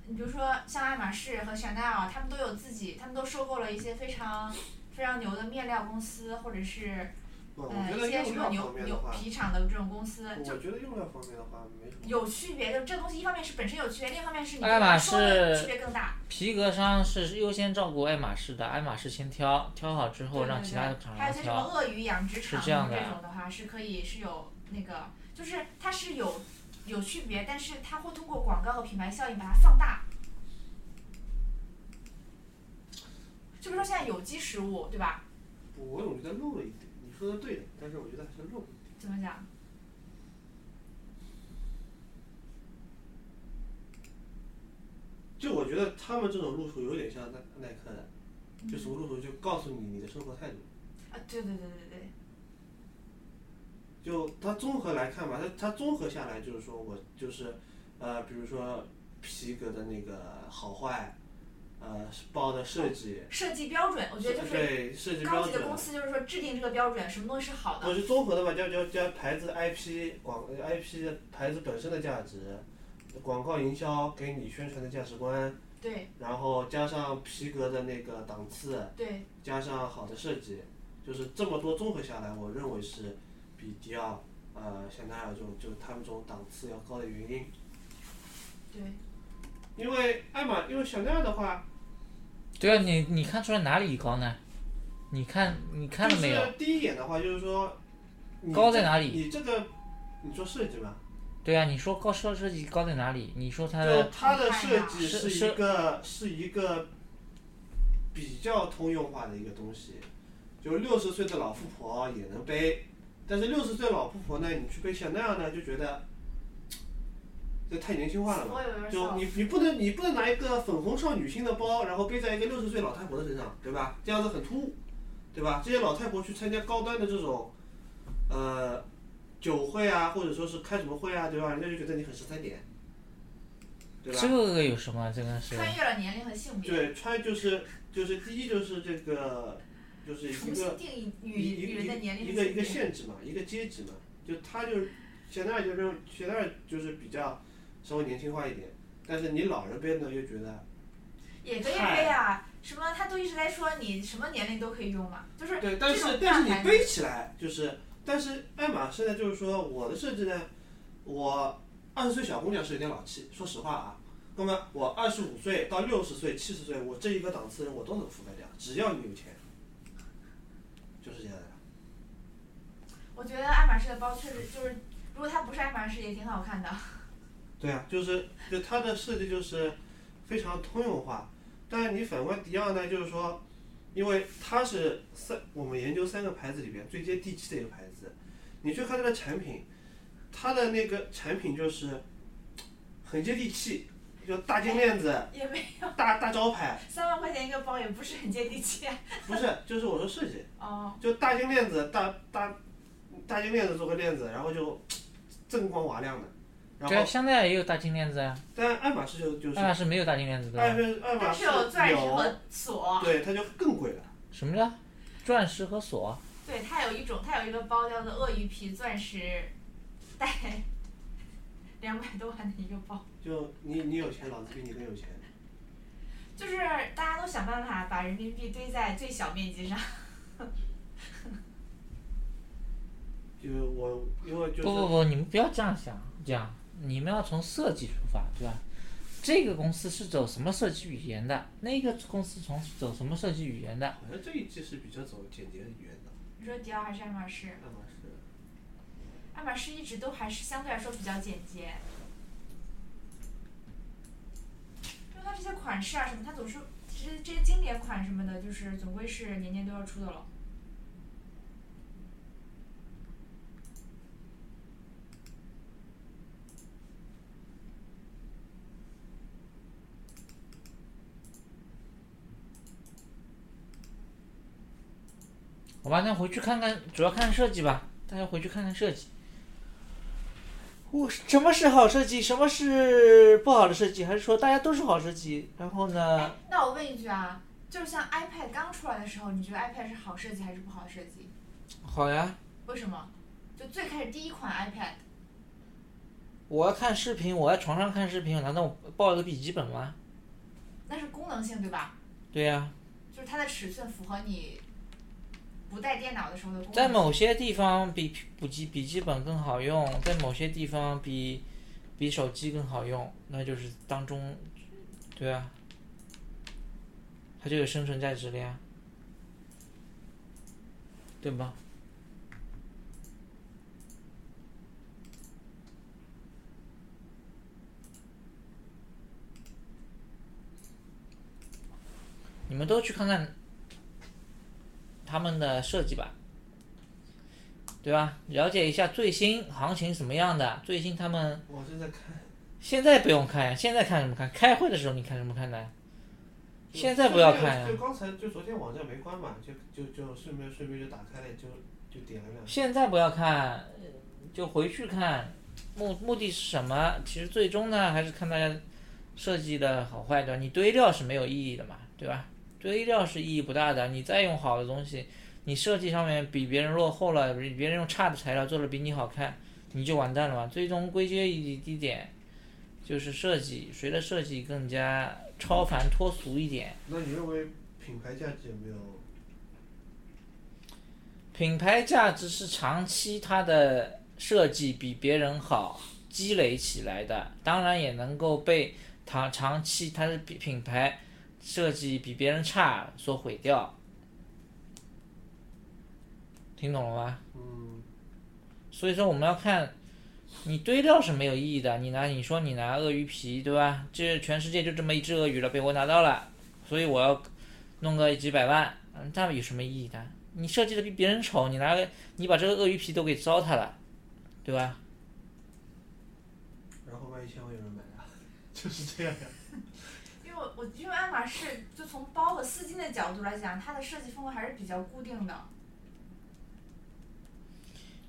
你比如说像爱马仕和 Chanel，他们都有自己，他们都收购了一些非常非常牛的面料公司，或者是呃觉得一些什么牛牛皮厂的这种公司，就我觉得用料方面的话没什么。有区别。就这东西，一方面是本身有区别，另一方面是你爱马说的仕区别更大。皮革商是优先照顾爱马仕的，爱马仕先挑，挑好之后让其他的厂还有些什么。鳄鱼养殖场是这种的话，是可以是有那个，就是它是有有区别，但是它会通过广告和品牌效应把它放大。就比如说现在有机食物，对吧？我总觉得漏了一点，你说的对的，但是我觉得还是漏了一点。怎么讲？就我觉得他们这种路数有点像耐耐克的，就什么路数就告诉你你的生活态度。啊，对对对对对，就它综合来看吧，它它综合下来就是说我就是，呃，比如说皮革的那个好坏，呃，包的设计，设计标准，我觉得就是对设计标准高级的公，司就是说制定这个标准，什么东西是好的。我是综合的吧，叫叫叫牌子 IP 广 IP 的牌子本身的价值，广告营销给你宣传的价值观，对然后加上皮革的那个档次，对，加上好的设计，就是这么多综合下来，我认为是比迪奥、呃香奈儿这种就他们这种档次要高的原因。对，因为爱马，因为香奈儿的话，对啊，你你看出来哪里高呢？你看你看了没有？就是第一眼的话，就是说，你这高在哪里你这个，你说设计吧，对啊，你说高设设计高在哪里？你说它就的它的设计是是一个是一个比较通用化的一个东西，就六十岁的老富婆也能背，但是六十岁老富婆呢，你去背像那样呢，就觉得这太年轻化了嘛。就。你你不能你不能拿一个粉红少女心的包，然后背在一个六十岁老太婆的身上，对吧？这样子很突兀，对吧？这些老太婆去参加高端的这种，呃，酒会啊，或者说是开什么会啊，对吧？人家就觉得你很十三点，对吧？这个有什么？这个是穿越了年龄和性别，对，穿就是就是第一就是这个，就是重一个义一女人的年龄一个一个。限制嘛，一个阶级嘛，就他就是现在就认现在就是比较稍微年轻化一点，但是你老人背呢又觉得。也可以背啊，什么他都一直在说你什么年龄都可以用嘛，就是对，但是但是你背起来就是，但是爱马仕呢，就是说我的设计呢，我二十岁小姑娘是有点老气，说实话啊。那么我二十五岁到六十岁、七十岁，我这一个档次的人我都能覆盖掉，只要你有钱，就是这样的。我觉得爱马仕的包确实就是，如果它不是爱马仕也挺好看的。对啊，就是就它的设计就是非常通用化，但是你反观迪奥呢，就是说，因为它是三我们研究三个牌子里边最接地气的一个牌子，你去看它的产品，它的那个产品就是很接地气，就大金链子、也没有大大招牌，三万块钱一个包也不是很接地气啊。不是，就是我说设计，哦，就大金链子、大大大金链子做个链子，然后就 锃光瓦亮的，然对香奈儿也有大金链子啊，但爱马仕就就是爱马仕没有大金链子的爱啊。它马爱马仕有钻石和锁，对，它就更贵了。什么叫钻石和锁？对，它有一种，它有一个包叫做鳄鱼皮钻石，带两百多万的一个包，就你你有钱，老子比你更有钱。就是大家都想办法把人民币堆在最小面积上。就我因为就是不不不，你们不要这样想，这样你们要从设计出发，对吧？这个公司是走什么设计语言的？那个公司从走什么设计语言的？好像这一季是比较走简洁语言的，你说迪奥还是爱马仕？爱马仕。爱马仕一直都还是相对来说比较简洁，因为它这些款式啊什么，它总是其实这些经典款什么的，就是总归是年年都要出的了。好吧，那回去看看，主要看设计吧。大家回去看看设计。我什么是好设计，什么是不好的设计，还是说大家都是好设计？然后呢哎，，那我问一句啊，就是像 iPad 刚出来的时候，你觉得 iPad 是好设计还是不好设计？好呀，为什么？就最开始第一款 iPad，我要看视频，我在床上看视频，难道我抱一个笔记本吗？那是功能性对吧？对呀、就是它的尺寸符合你不带电脑的时候的功能。在某些地方比笔记笔记本更好用，在某些地方比比手机更好用，那就是当中，对啊，它就有生存价值了呀，对吧？你们都去看看他们的设计吧，对吧？了解一下最新行情什么样的，最新他们我正在看，现在不用看呀，现在看什么看？开会的时候你看什么看的？现在不要看呀就刚才就昨天网站没关嘛，就就就顺便顺便就打开了，就就点了两下。现在不要看，呃就回去看。目目的是什么？其实最终呢，还是看大家设计的好坏，对吧？你堆料是没有意义的嘛，对吧？堆料是意义不大的。你再用好的东西，你设计上面比别人落后了，比别人用差的材料做的比你好看，你就完蛋了嘛。最终归结一一点，就是设计，谁的设计更加超凡脱俗一点？那你认为品牌价值有没有？品牌价值是长期它的设计比别人好积累起来的，当然也能够被长长期它的品品牌设计比别人差所毁掉。听懂了吗？嗯，所以说我们要看，你堆料是没有意义的。你拿你说你拿鳄鱼皮，对吧？这全世界就这么一只鳄鱼了，被我拿到了，所以我要弄个几百万，嗯，这有什么意义的？你设计的比别人丑，你拿个你把这个鳄鱼皮都给糟蹋了，对吧？然后万一千万有人买啊，就是这样呀。我我因为爱马仕就从包和丝巾的角度来讲，它的设计风格还是比较固定的。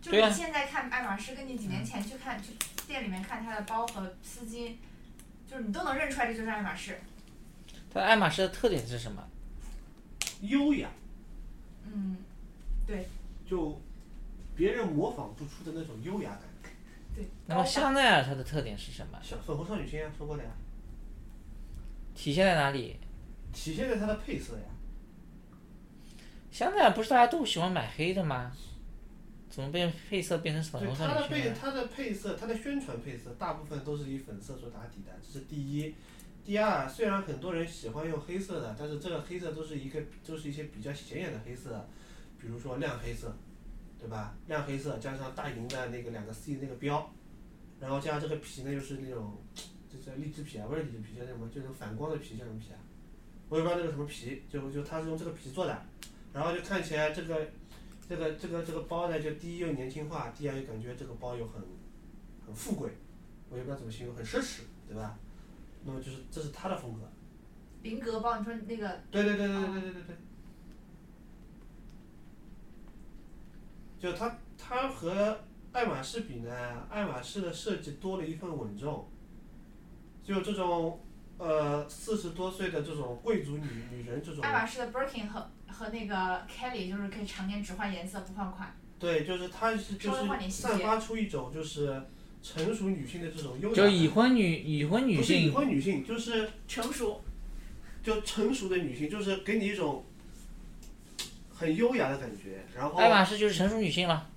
就你现在看爱马仕，跟你几年前去看去店里面看它的包和丝巾，就是你都能认出来这就是爱马仕。它爱马仕的特点是什么？优雅，嗯，对就别人模仿不出的那种优雅感。对。那么香奈儿它的特点是什么？像粉红少女心啊，说过的呀，体现在哪里？体现在它的配色呀。香奈儿不是大家都喜欢买黑的吗？怎么变配色变成粉对红它的配？它的配色，它的宣传配色大部分都是以粉色做打底的，这是第一。第二，虽然很多人喜欢用黑色的，但是这个黑色都是一个都是一些比较显眼的黑色，比如说亮黑色，对吧？亮黑色加上大银的那个两个 C 那个标，然后加上这个皮呢又是那种，这叫荔枝皮啊，不是荔枝皮，叫什么？就是反光的皮，叫什么皮啊？我也不知道那个什么皮，就就它是用这个皮做的，然后就看起来这个这个这个这个包呢，就第一又年轻化，第二又感觉这个包又很很富贵，我也不知道怎么形容，很奢侈，对吧？那么就是这是它的风格。菱格包，你说那个对对对对对对对对对。就它它和爱马仕比呢，爱马仕的设计多了一份稳重。就这种呃四十多岁的这种贵族女女人这种爱马仕的 Birkin 和和那个 Kelly 就是可以常年只换颜色不换款。对，就是它是就稍微换是散发出一种就是成熟女性的这种优雅就。已婚女已婚女性不是已，婚女性，就是成熟，就成熟的女性，就是给你一种很优雅的感觉。然后爱马仕就是成熟女性了，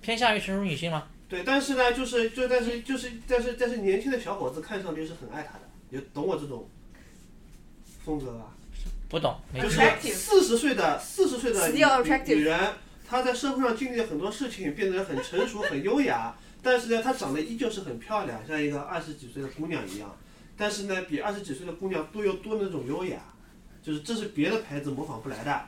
偏向于成熟女性了。对，但是呢，就是就但是就是但是但是年轻的小伙子看上去是很爱她的，有懂我这种风格吧？不懂，没就是四十岁的四十岁的女女人，她在社会上经历了很多事情，变得很成熟、很优雅，但是呢，她长得依旧是很漂亮，像一个二十几岁的姑娘一样。但是呢，比二十几岁的姑娘多又多那种优雅，就是这是别的牌子模仿不来的。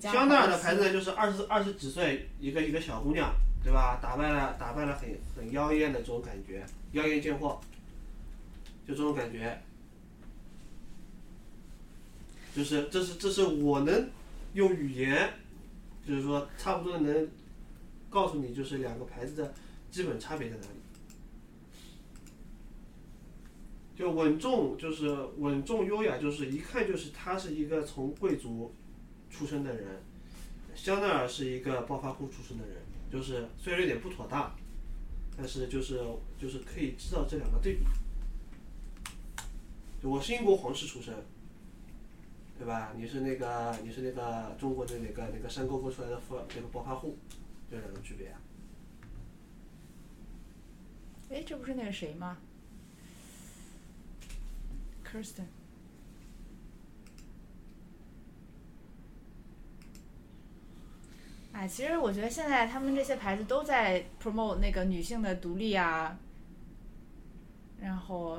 香奈儿的牌子呢，就是二十二十几岁一个一个小姑娘，对吧？打扮了打扮了很很妖艳的这种感觉，妖艳贱货，就这种感觉。就是这是这是我能用语言，就是说差不多能告诉你，就是两个牌子的基本差别在哪里。就稳重，就是稳重优雅，就是一看就是他是一个从贵族出身的人，香奈儿是一个暴发户出身的人，就是虽然有点不妥当，但是就是就是可以知道这两个对比。我是英国皇室出身，对吧？你是那个你是那个中国的那个那个山沟沟出来的富那个暴发户，这两个区别啊。哎，这不是那个谁吗？Kirsten。哎，其实我觉得现在他们这些牌子都在 promote 那个女性的独立啊，然后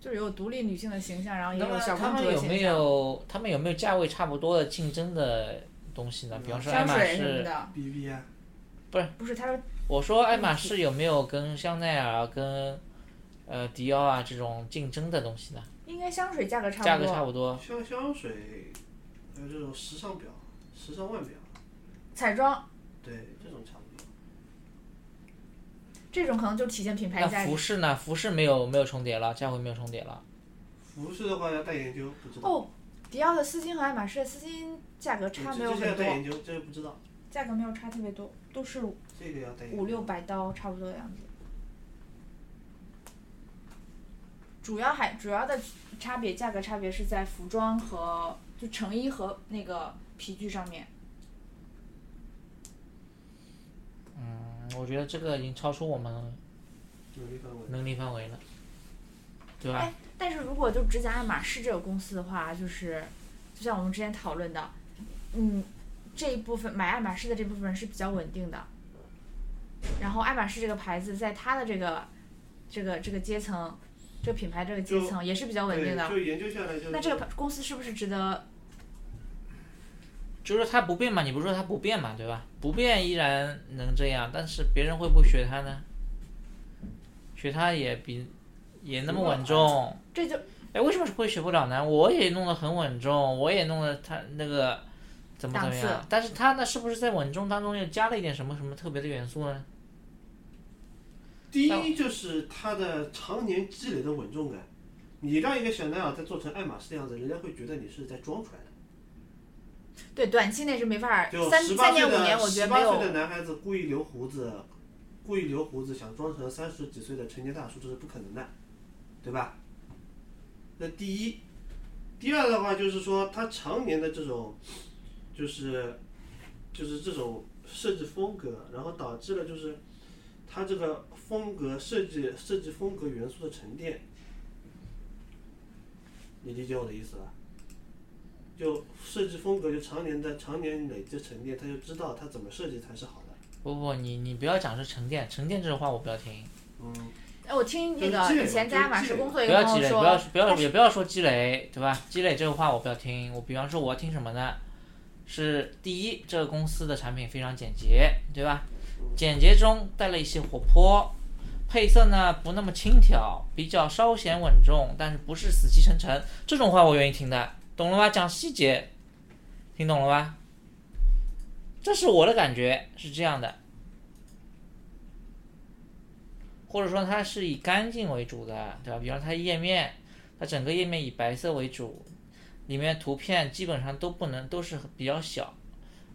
就是有独立女性的形象，然后也有小他公主的们有没，有他们有没有价位差不多的竞争的东西呢？比方说爱马香水什么仕，的，B B 啊，不是他说我说爱马仕有没有跟香奈儿啊、跟呃迪奥啊这种竞争的东西呢？应该香水价格差不多，格差不多。香香水，还有这种时尚表、时尚腕表，彩妆对，这种差不多。这种可能就体现品牌那价值服。饰呢？服饰没有没有重叠了，价位没有重叠了。服饰的话要带研究，不知道。哦，迪奥的丝巾和爱马仕的丝巾价格差没有这这要很多，带研究，这个不知道。价格没有差特别多，都是。五六百刀差不多的样子。主要还主要的差别价格差别是在服装和就成衣和那个皮具上面。嗯，我觉得这个已经超出我们能力范围。能力范围了，对吧？哎，但是如果就只讲爱马仕这个公司的话，就是就像我们之前讨论的，嗯，这一部分买爱马仕的这部分是比较稳定的。然后爱马仕这个牌子在它的这个这个这个阶层，这个品牌这个阶层也是比较稳定，的。就研究下来就是。那这个公司是不是值得？就是它不变嘛，你不是说它不变嘛，对吧？不变依然能这样，但是别人会不会学它呢？学它也比也那么稳重，这就哎，为什么会学不了呢？我也弄得很稳重，我也弄得它那个怎么怎么样，但是它呢，是不是在稳重当中又加了一点什么什么特别的元素呢？第一就是它的常年积累的稳重感，你让一个小男孩再做成爱马仕的样子，人家会觉得你是在装出来的。对短期内是没法儿就三十八岁三年五年，的我觉得没十八岁的。男孩子故意留胡子，故意留胡子想装成三十几岁的成年大叔，这是不可能的，对吧？那第一，第二的话就是说，他常年的这种，就是，就是这种设计风格，然后导致了就是，他这个风格设计设计风格元素的沉淀，你理解我的意思吧？就设计风格就常年的常年累积沉淀，他就知道他怎么设计才是好的。不不，你你不要讲是沉淀，沉淀这个话我不要听，嗯，哎，我听那个以前在爱马仕工作一不要积累，个朋友不要说，不要也不要说积累，对吧？积累这个话我不要听，我比方说我要听什么呢？是第一，这个公司的产品非常简洁，对吧？简洁中带了一些活泼，配色呢不那么轻佻，比较稍显稳重，但是不是死气沉沉，这种话我愿意听的，懂了吗？讲细节，听懂了吧？这是我的感觉，是这样的。或者说它是以干净为主的，对吧？比方它页面，它整个页面以白色为主，里面图片基本上都不能都是比较小，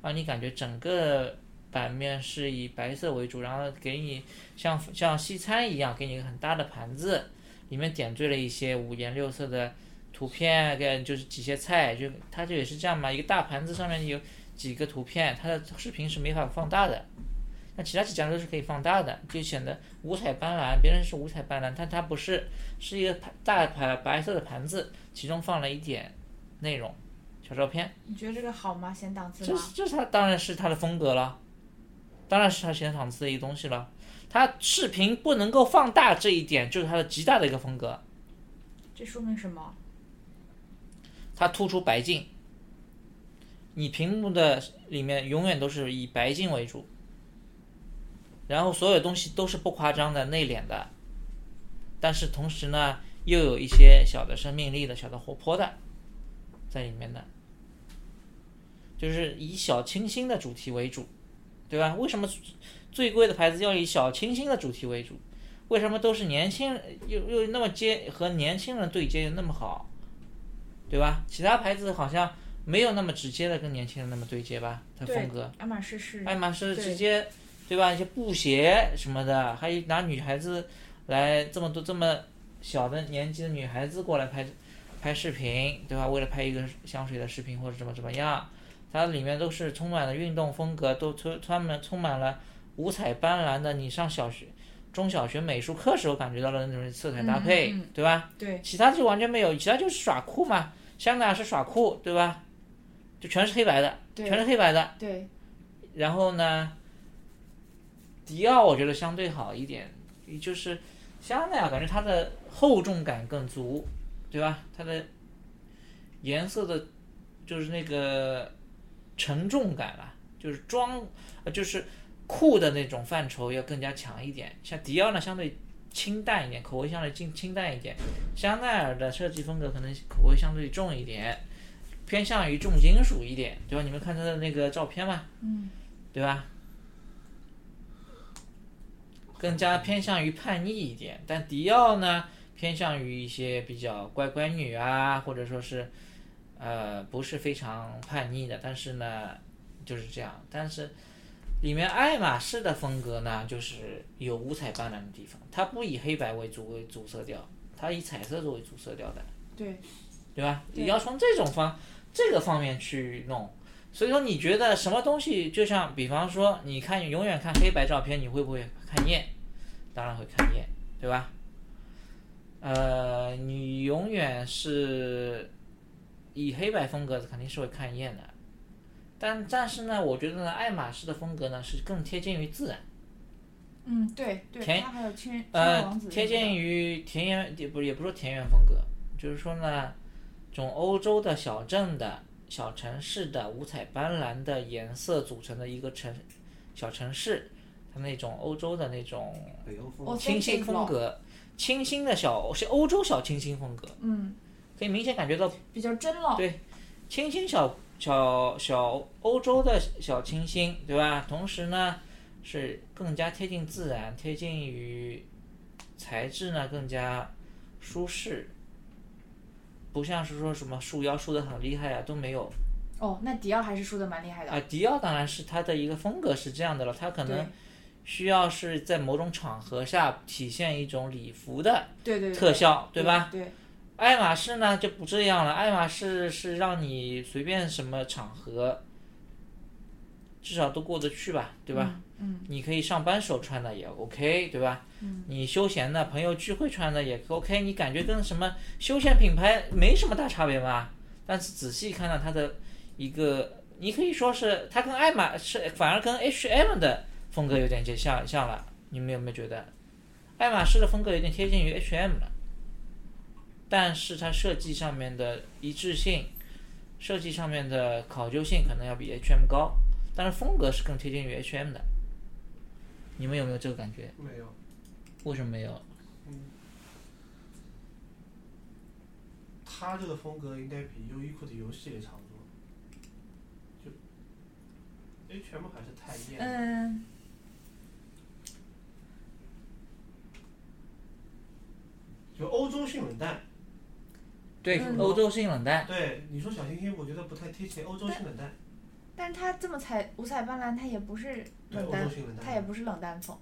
让你感觉整个版面是以白色为主，然后给你像像西餐一样，给你一个很大的盘子，里面点缀了一些五颜六色的图片，跟就是几些菜，就它这也是这样嘛，一个大盘子上面有几个图片，它的视频是没法放大的。那其他几家都是可以放大的，就显得五彩斑斓。别人是五彩斑斓，但它不是，是一个大盘白色的盘子，其中放了一点内容，小照片。你觉得这个好吗？显档次吗？这是这是它当然是它的风格了，当然是他显场次的一个东西了。他视频不能够放大这一点，就是他的极大的一个风格。这说明什么？它突出白净，你屏幕的里面永远都是以白净为主，然后所有东西都是不夸张的、内敛的，但是同时呢，又有一些小的生命力的、小的活泼的在里面的，就是以小清新的主题为主，对吧？为什么最贵的牌子要以小清新的主题为主？为什么都是年轻人又又那么接和年轻人对接又那么好？对吧？其他牌子好像没有那么直接的跟年轻人那么对接吧，它风格。爱马仕是爱马仕直接，对吧？一些布鞋什么的，还有拿女孩子来这么多这么小的年纪的女孩子过来拍拍视频，对吧？为了拍一个香水的视频或者怎么怎么样，它里面都是充满了运动风格，都充充满充满了五彩斑斓的。你上小学、中小学美术课时候感觉到的那种色彩搭配，对吧？对，其他就完全没有，其他就是耍酷嘛，香奈儿是耍酷，对吧？就全是黑白的，全是黑白的。对，然后呢，迪奥我觉得相对好一点，就是香奈儿感觉它的厚重感更足，对吧？它的颜色的，就是那个沉重感啊，就是装，呃就是酷的那种范畴要更加强一点。像迪奥呢，相对清淡一点，口味相对清清淡一点。香奈儿的设计风格可能口味相对重一点，偏向于重金属一点，对吧？你们看它的那个照片嘛，嗯，对吧？更加偏向于叛逆一点，但迪奥呢，偏向于一些比较乖乖女啊，或者说是，呃，不是非常叛逆的，但是呢，就是这样。但是里面爱马仕的风格呢，就是有五彩斑斓的地方，它不以黑白为主为主色调，它以彩色作为主色调的，对，对吧？你要从这种方这个方面去弄。所以说，你觉得什么东西，就像比方说，你看永远看黑白照片，你会不会看厌？当然会看厌，对吧？呃，你永远是以黑白风格，肯定是会看厌的。但但是呢，我觉得呢，爱马仕的风格呢是更贴近于自然。嗯，对对，田还有青青呃王子，贴近于田园，也不也不是说田园风格，就是说呢，这种欧洲的小镇的小城市的五彩斑斓的颜色组成的一个城小城市，它那种欧洲的那种清新风格，清新的小是欧洲小清新风格，嗯，可以明显感觉到比较真了。对清新小小小欧洲的小清新，对吧？同时呢，是更加贴近自然，贴近于材质呢更加舒适，不像是说什么束腰束的很厉害啊，都没有。哦，那迪奥还是输的蛮厉害的。啊，迪奥当然是它的一个风格是这样的了，它可能需要是在某种场合下体现一种礼服的对对对特效，对吧？？对，爱马仕呢就不这样了，爱马仕是让你随便什么场合，至少都过得去吧，对吧？嗯，你可以上班时候穿的也 OK，对吧？嗯，你休闲的朋友聚会穿的也 OK，你感觉跟什么休闲品牌没什么大差别吧？但是仔细看到它的一个，你可以说是它跟爱马仕反而跟 H&M 的风格有点接像像了，你们有没有觉得？爱马仕的风格有点贴近于 H&M 了，但是它设计上面的一致性，设计上面的考究性可能要比 H&M 高，但是风格是更贴近于 H&M 的。你们有没有这个感觉？没有，为什么没有？嗯他这个风格应该比优衣库的游戏也差不多，就 H&M 还是太艳了。嗯，就欧洲性冷淡，对，嗯欧洲性冷淡，对你说小清新，我觉得不太贴切。欧洲性冷淡，但是它这么彩五彩斑斓，它也不是冷淡它也不是冷淡风，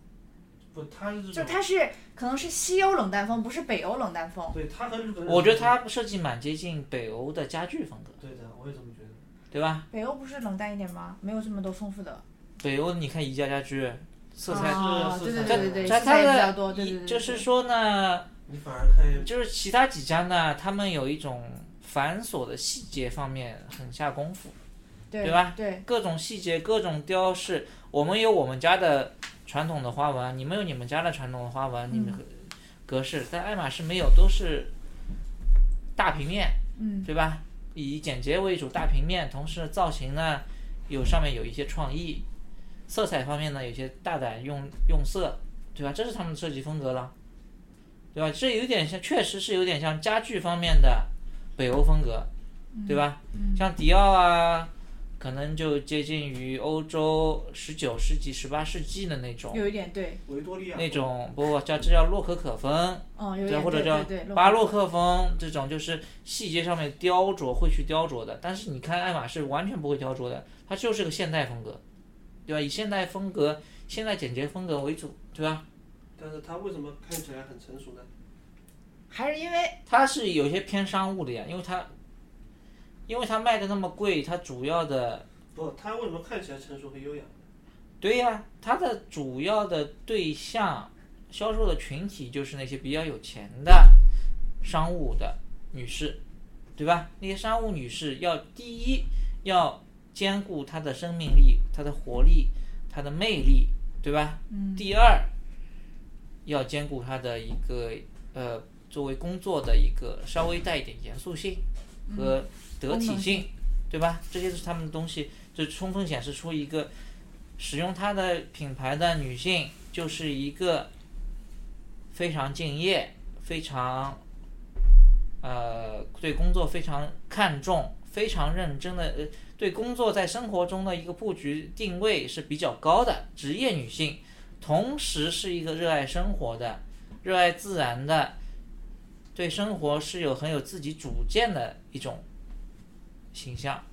不，他是，就它是可能是西欧冷淡风，不是北欧冷淡风。对他和日本，我觉得它设计蛮接近北欧的家具风格，对的，我也这么觉得。对吧？北欧不是冷淡一点吗？没有这么多丰富的北欧你看宜家家居，色彩，啊，对对对对对，色彩也它的比较多，对对对对，就是说呢，你反而看就是其他几家呢，他们有一种繁琐的细节方面很下功夫，对对吧对，各种细节、各种雕饰，我们有我们家的传统的花纹，你们有你们家的传统的花纹，你们格式，但爱马仕没有，都是大平面，嗯，对吧？以简洁为主，大平面，同时造型呢有上面有一些创意，色彩方面呢有些大胆用用色，对吧？这是他们的设计风格了，对吧？这有点像，确实是有点像家具方面的北欧风格，对吧？像迪奥啊，可能就接近于欧洲十九世纪、十八世纪的那种。有一点对，维多利亚那种不不叫这叫洛可可风，对，点或者叫巴洛克风这种，就是细节上面雕琢会去雕琢的。但是你看爱马仕完全不会雕琢的，它就是个现代风格，对吧？以现代风格、现代简洁风格为主，对吧？但是他为什么看起来很成熟呢？还是因为它是有些偏商务的呀，因为它，因为它卖的那么贵，它主要的不，他为什么看起来成熟和优雅？对呀，它的主要的对象销售的群体就是那些比较有钱的商务的女士，对吧？那些商务女士要第一要兼顾她的生命力、她的活力、她的魅力，对吧？嗯，第二要兼顾她的一个呃作为工作的一个稍微带一点严肃性和得体性，对吧？这些是他们的东西，就充分显示出一个使用它的品牌的女性就是一个非常敬业、非常呃对工作非常看重、非常认真的呃对工作在生活中的一个布局定位是比较高的职业女性，同时是一个热爱生活的、热爱自然的，对生活是有很有自己主见的一种形象，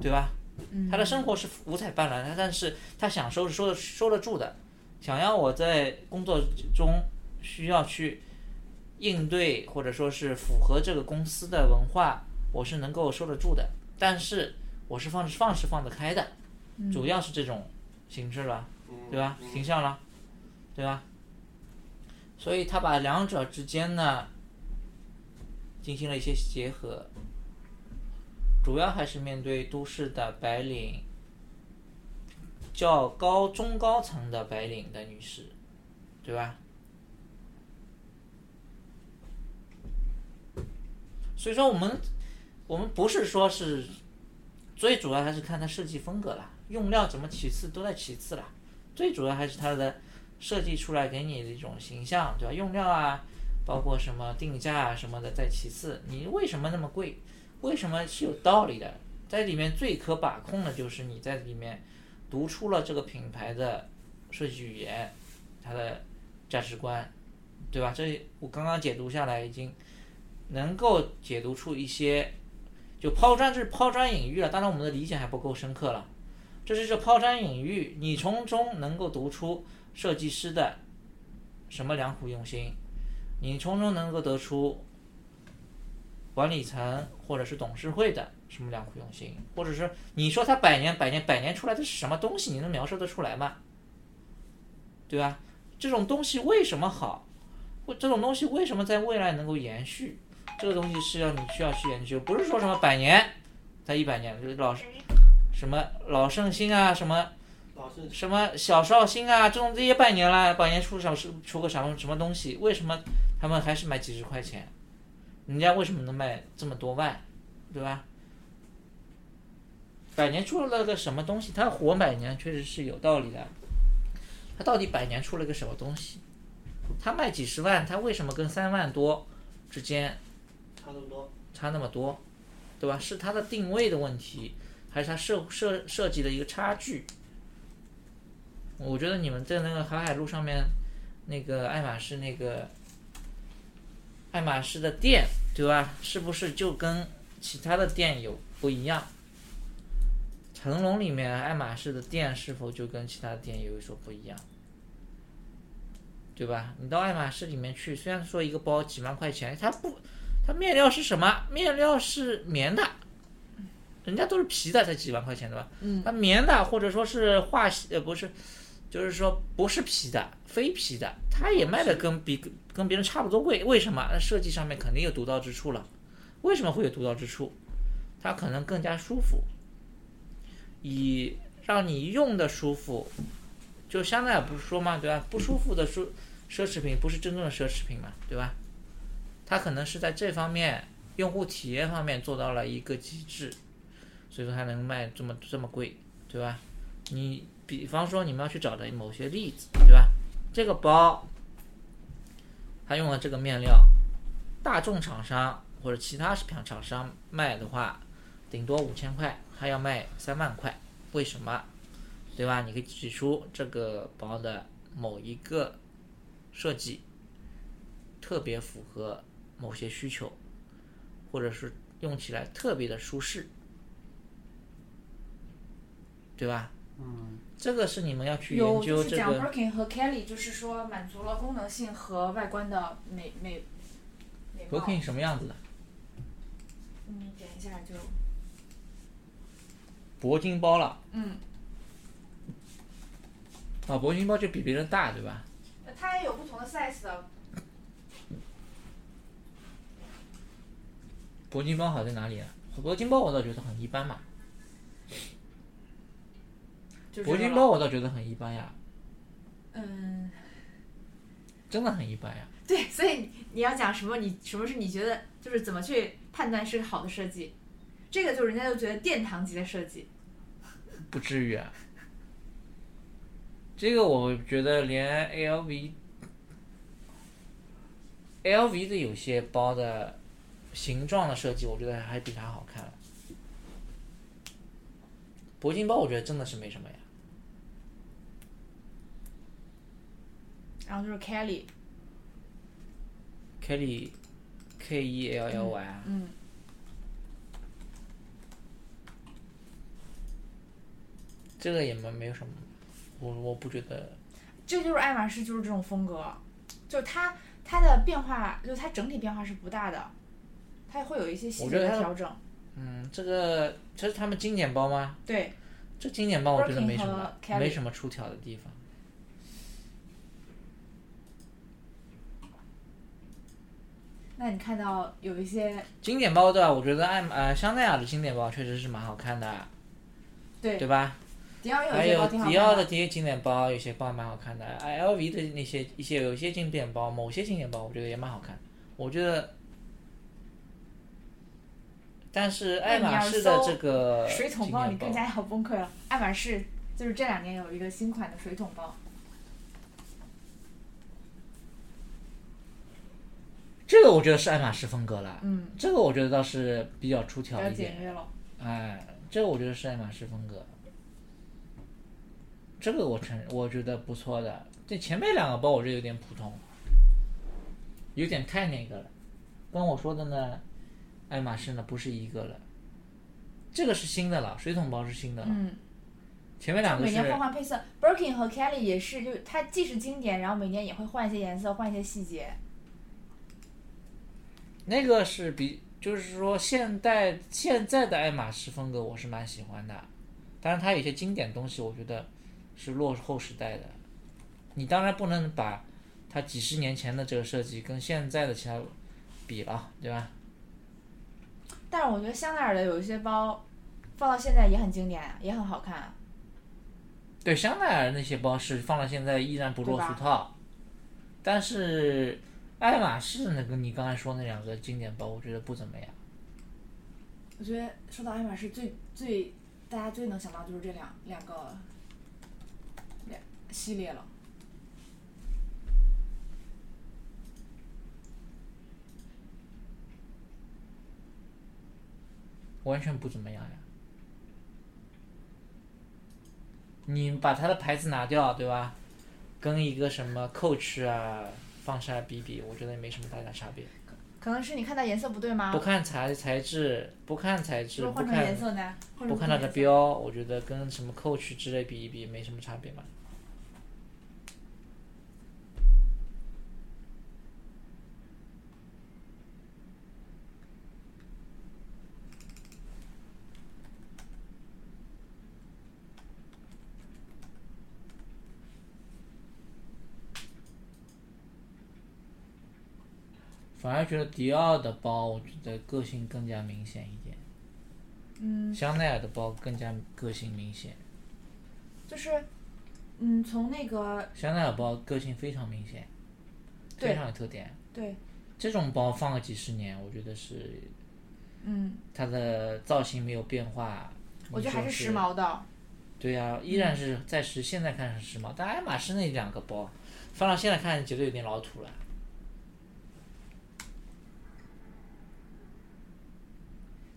对吧？嗯他的生活是五彩斑斓的，但是他享受是收得收得住的。想要我在工作中需要去应对或者说是符合这个公司的文化，我是能够收得住的。但是我是放放是放得开的，主要是这种形式了，对吧？形象了，对吧？所以他把两者之间呢进行了一些结合，主要还是面对都市的白领。较高中高层的白领的女士，对吧？所以说我们我们不是说是最主要还是看它设计风格了，用料怎么其次都在其次了，最主要还是它的设计出来给你的一种形象，对吧？用料啊，包括什么定价啊什么的在其次，你为什么那么贵？为什么是有道理的？在里面最可把控的就是你在里面。读出了这个品牌的设计语言，它的价值观，对吧？这我刚刚解读下来，已经能够解读出一些，就抛砖，这是抛砖引玉了。当然，我们的理解还不够深刻了。就是这抛砖引玉，你从中能够读出设计师的什么良苦用心，你从中能够得出管理层或者是董事会的。什么良苦用心，或者是你说他百年百年百年出来的是什么东西，你能描述得出来吗？对吧？这种东西为什么好？或这种东西为什么在未来能够延续？这个东西是要你需要去研究，不是说什么百年，才一百年就是老什么老圣心啊，什么什么小绍兴啊，这种这些拜年啦，百年出什么出个什么什么东西？为什么他们还是卖几十块钱？人家为什么能卖这么多万？对吧？百年出了个什么东西？它活百年确实是有道理的。它到底百年出了个什么东西？它卖几十万，它为什么跟三万多之间差那么多？差那么多，对吧？是它的定位的问题，还是它设设设计的一个差距？我觉得你们在那个海海路上面，那个爱马仕那个爱马仕的店，对吧？是不是就跟其他的店有不一样？成龙里面爱马仕的店是否就跟其他店有所不一样？对吧？你到爱马仕里面去，虽然说一个包几万块钱，它不，它面料是什么？面料是棉的，人家都是皮的，才几万块钱对吧？嗯。那棉的或者说是化呃不是，就是说不是皮的，非皮的，它也卖的跟比跟别人差不多贵。为什么？那设计上面肯定有独到之处了。为什么会有独到之处？它可能更加舒服。以让你用的舒服，就香奈儿不是说嘛，对吧？不舒服的奢奢侈品不是真正的奢侈品嘛，对吧？它可能是在这方面用户体验方面做到了一个极致，所以说它能卖这么这么贵，对吧？你比方说你们要去找的某些例子，对吧？这个包，它用了这个面料，大众厂商或者其他食品厂商卖的话，顶多五千块。他要卖三万块，为什么？对吧？你可以指出这个包的某一个设计特别符合某些需求，或者是用起来特别的舒适，对吧？嗯，这个是你们要去研究这个。有，就是讲 Birkin 和 Kelly，就是说满足了功能性和外观的美美美 Birkin 什么样子的？嗯，点一下就。铂金包了。嗯。啊，铂金包就比别人大，对吧？它也有不同的 size 的。铂金包好在哪里啊？铂金包我倒觉得很一般嘛。铂金包我倒觉得很一般呀。嗯。真的很一般呀。对，所以你要讲什么？你什么是你觉得就是怎么去判断是个好的设计？这个就人家就觉得殿堂级的设计。不至于啊，这个我觉得连 LV，LV 的有些包的形状的设计，我觉得还比它好看。铂金包我觉得真的是没什么呀。然后就是 Kelly，Kelly，K E L L Y 啊。嗯。这个也没没有什么，我我不觉得。这就是爱马仕，就是这种风格，就是它它的变化，就它整体变化是不大的，它会有一些细节的调整。嗯，这个这是他们经典包吗？对，这经典包我觉得没什么没什么出挑的地方。那你看到有一些经典包对吧？我觉得爱马呃香奈儿的经典包确实是蛮好看的，对对吧？迪奥有还有一些包挺好迪奥看的这些经典包，有些包蛮好看的。哎，LV 的那些一些有些经典包，某些经典包我觉得也蛮好看。我觉得，但是爱马仕的这个水桶包，你更加要崩溃了。爱马仕就是这两年有一个新款的水桶包，这个我觉得是爱马仕风格了。嗯，这个我觉得倒是比较出挑一点。哎，这个我觉得是爱马仕风格。这个我承认，我觉得不错的。这前面两个包我觉得有点普通，有点太那个了，跟我说的呢，爱马仕呢不是一个了。这个是新的了，水桶包是新的了。嗯，前面两个是每年换换配色，Birkin 和 Kelly 也是，就它既是经典，然后每年也会换一些颜色，换一些细节。那个是比，就是说现代现在的爱马仕风格我是蛮喜欢的，当然它有些经典东西我觉得是落后时代的，你当然不能把它几十年前的这个设计跟现在的其他比了，对吧？但是我觉得香奈儿的有一些包放到现在也很经典，也很好看。对，香奈儿那些包是放到现在依然不落俗套，但是爱马仕那个你刚才说那两个经典包，我觉得不怎么样。我觉得说到爱马仕最最大家最能想到就是这两两个两系列了。完全不怎么样呀。你把它的牌子拿掉，对吧？跟一个什么 Coach 啊放下来比比，我觉得也没什么太大差别。可能是你看它颜色不对吗？不看材材质，不看材质，不如果换成颜看色呢？不看它的标，我觉得跟什么 Coach 之类比一比，没什么差别嘛。反而觉得迪奥的包，我觉得个性更加明显一点。嗯，香奈儿的包更加个性明显，就是嗯，从那个香奈儿包个性非常明显，非常有特点。对，这种包放个几十年，我觉得是嗯，它的造型没有变化。我觉得还是时。髦的。对呀、依然是在时现在看是时髦，但爱马仕那两个包放到现在看绝对有点老土了。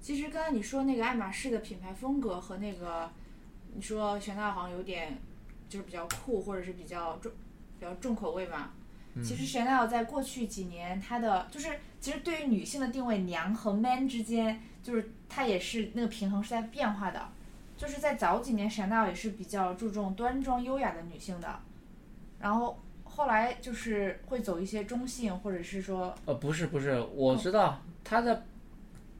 其实刚才你说那个爱马仕的品牌风格和那个你说香奈儿好像有点就是比较酷，或者是比较重比较重口味嘛。其实 Chanel 在过去几年，它的就是其实对于女性的定位，娘和 man 之间，就是它也是那个平衡是在变化的。就是在早几年，Chanel 也是比较注重端庄优雅的女性的，然后后来就是会走一些中性，或者是说呃，不是不是，我知道它的，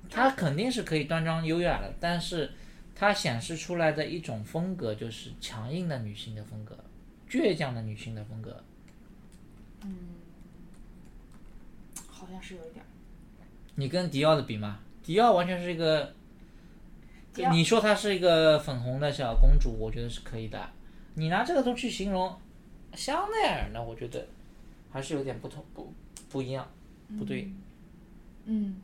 它肯定是可以端庄优雅的，但是它显示出来的一种风格就是强硬的女性的风格，倔强的女性的风格。嗯好像是有一点。你跟迪奥的比吗？迪奥完全是一个，你说她是一个粉红的小公主，我觉得是可以的。你拿这个都去形容香奈儿，呢我觉得还是有点不同，不不一样，不对。嗯，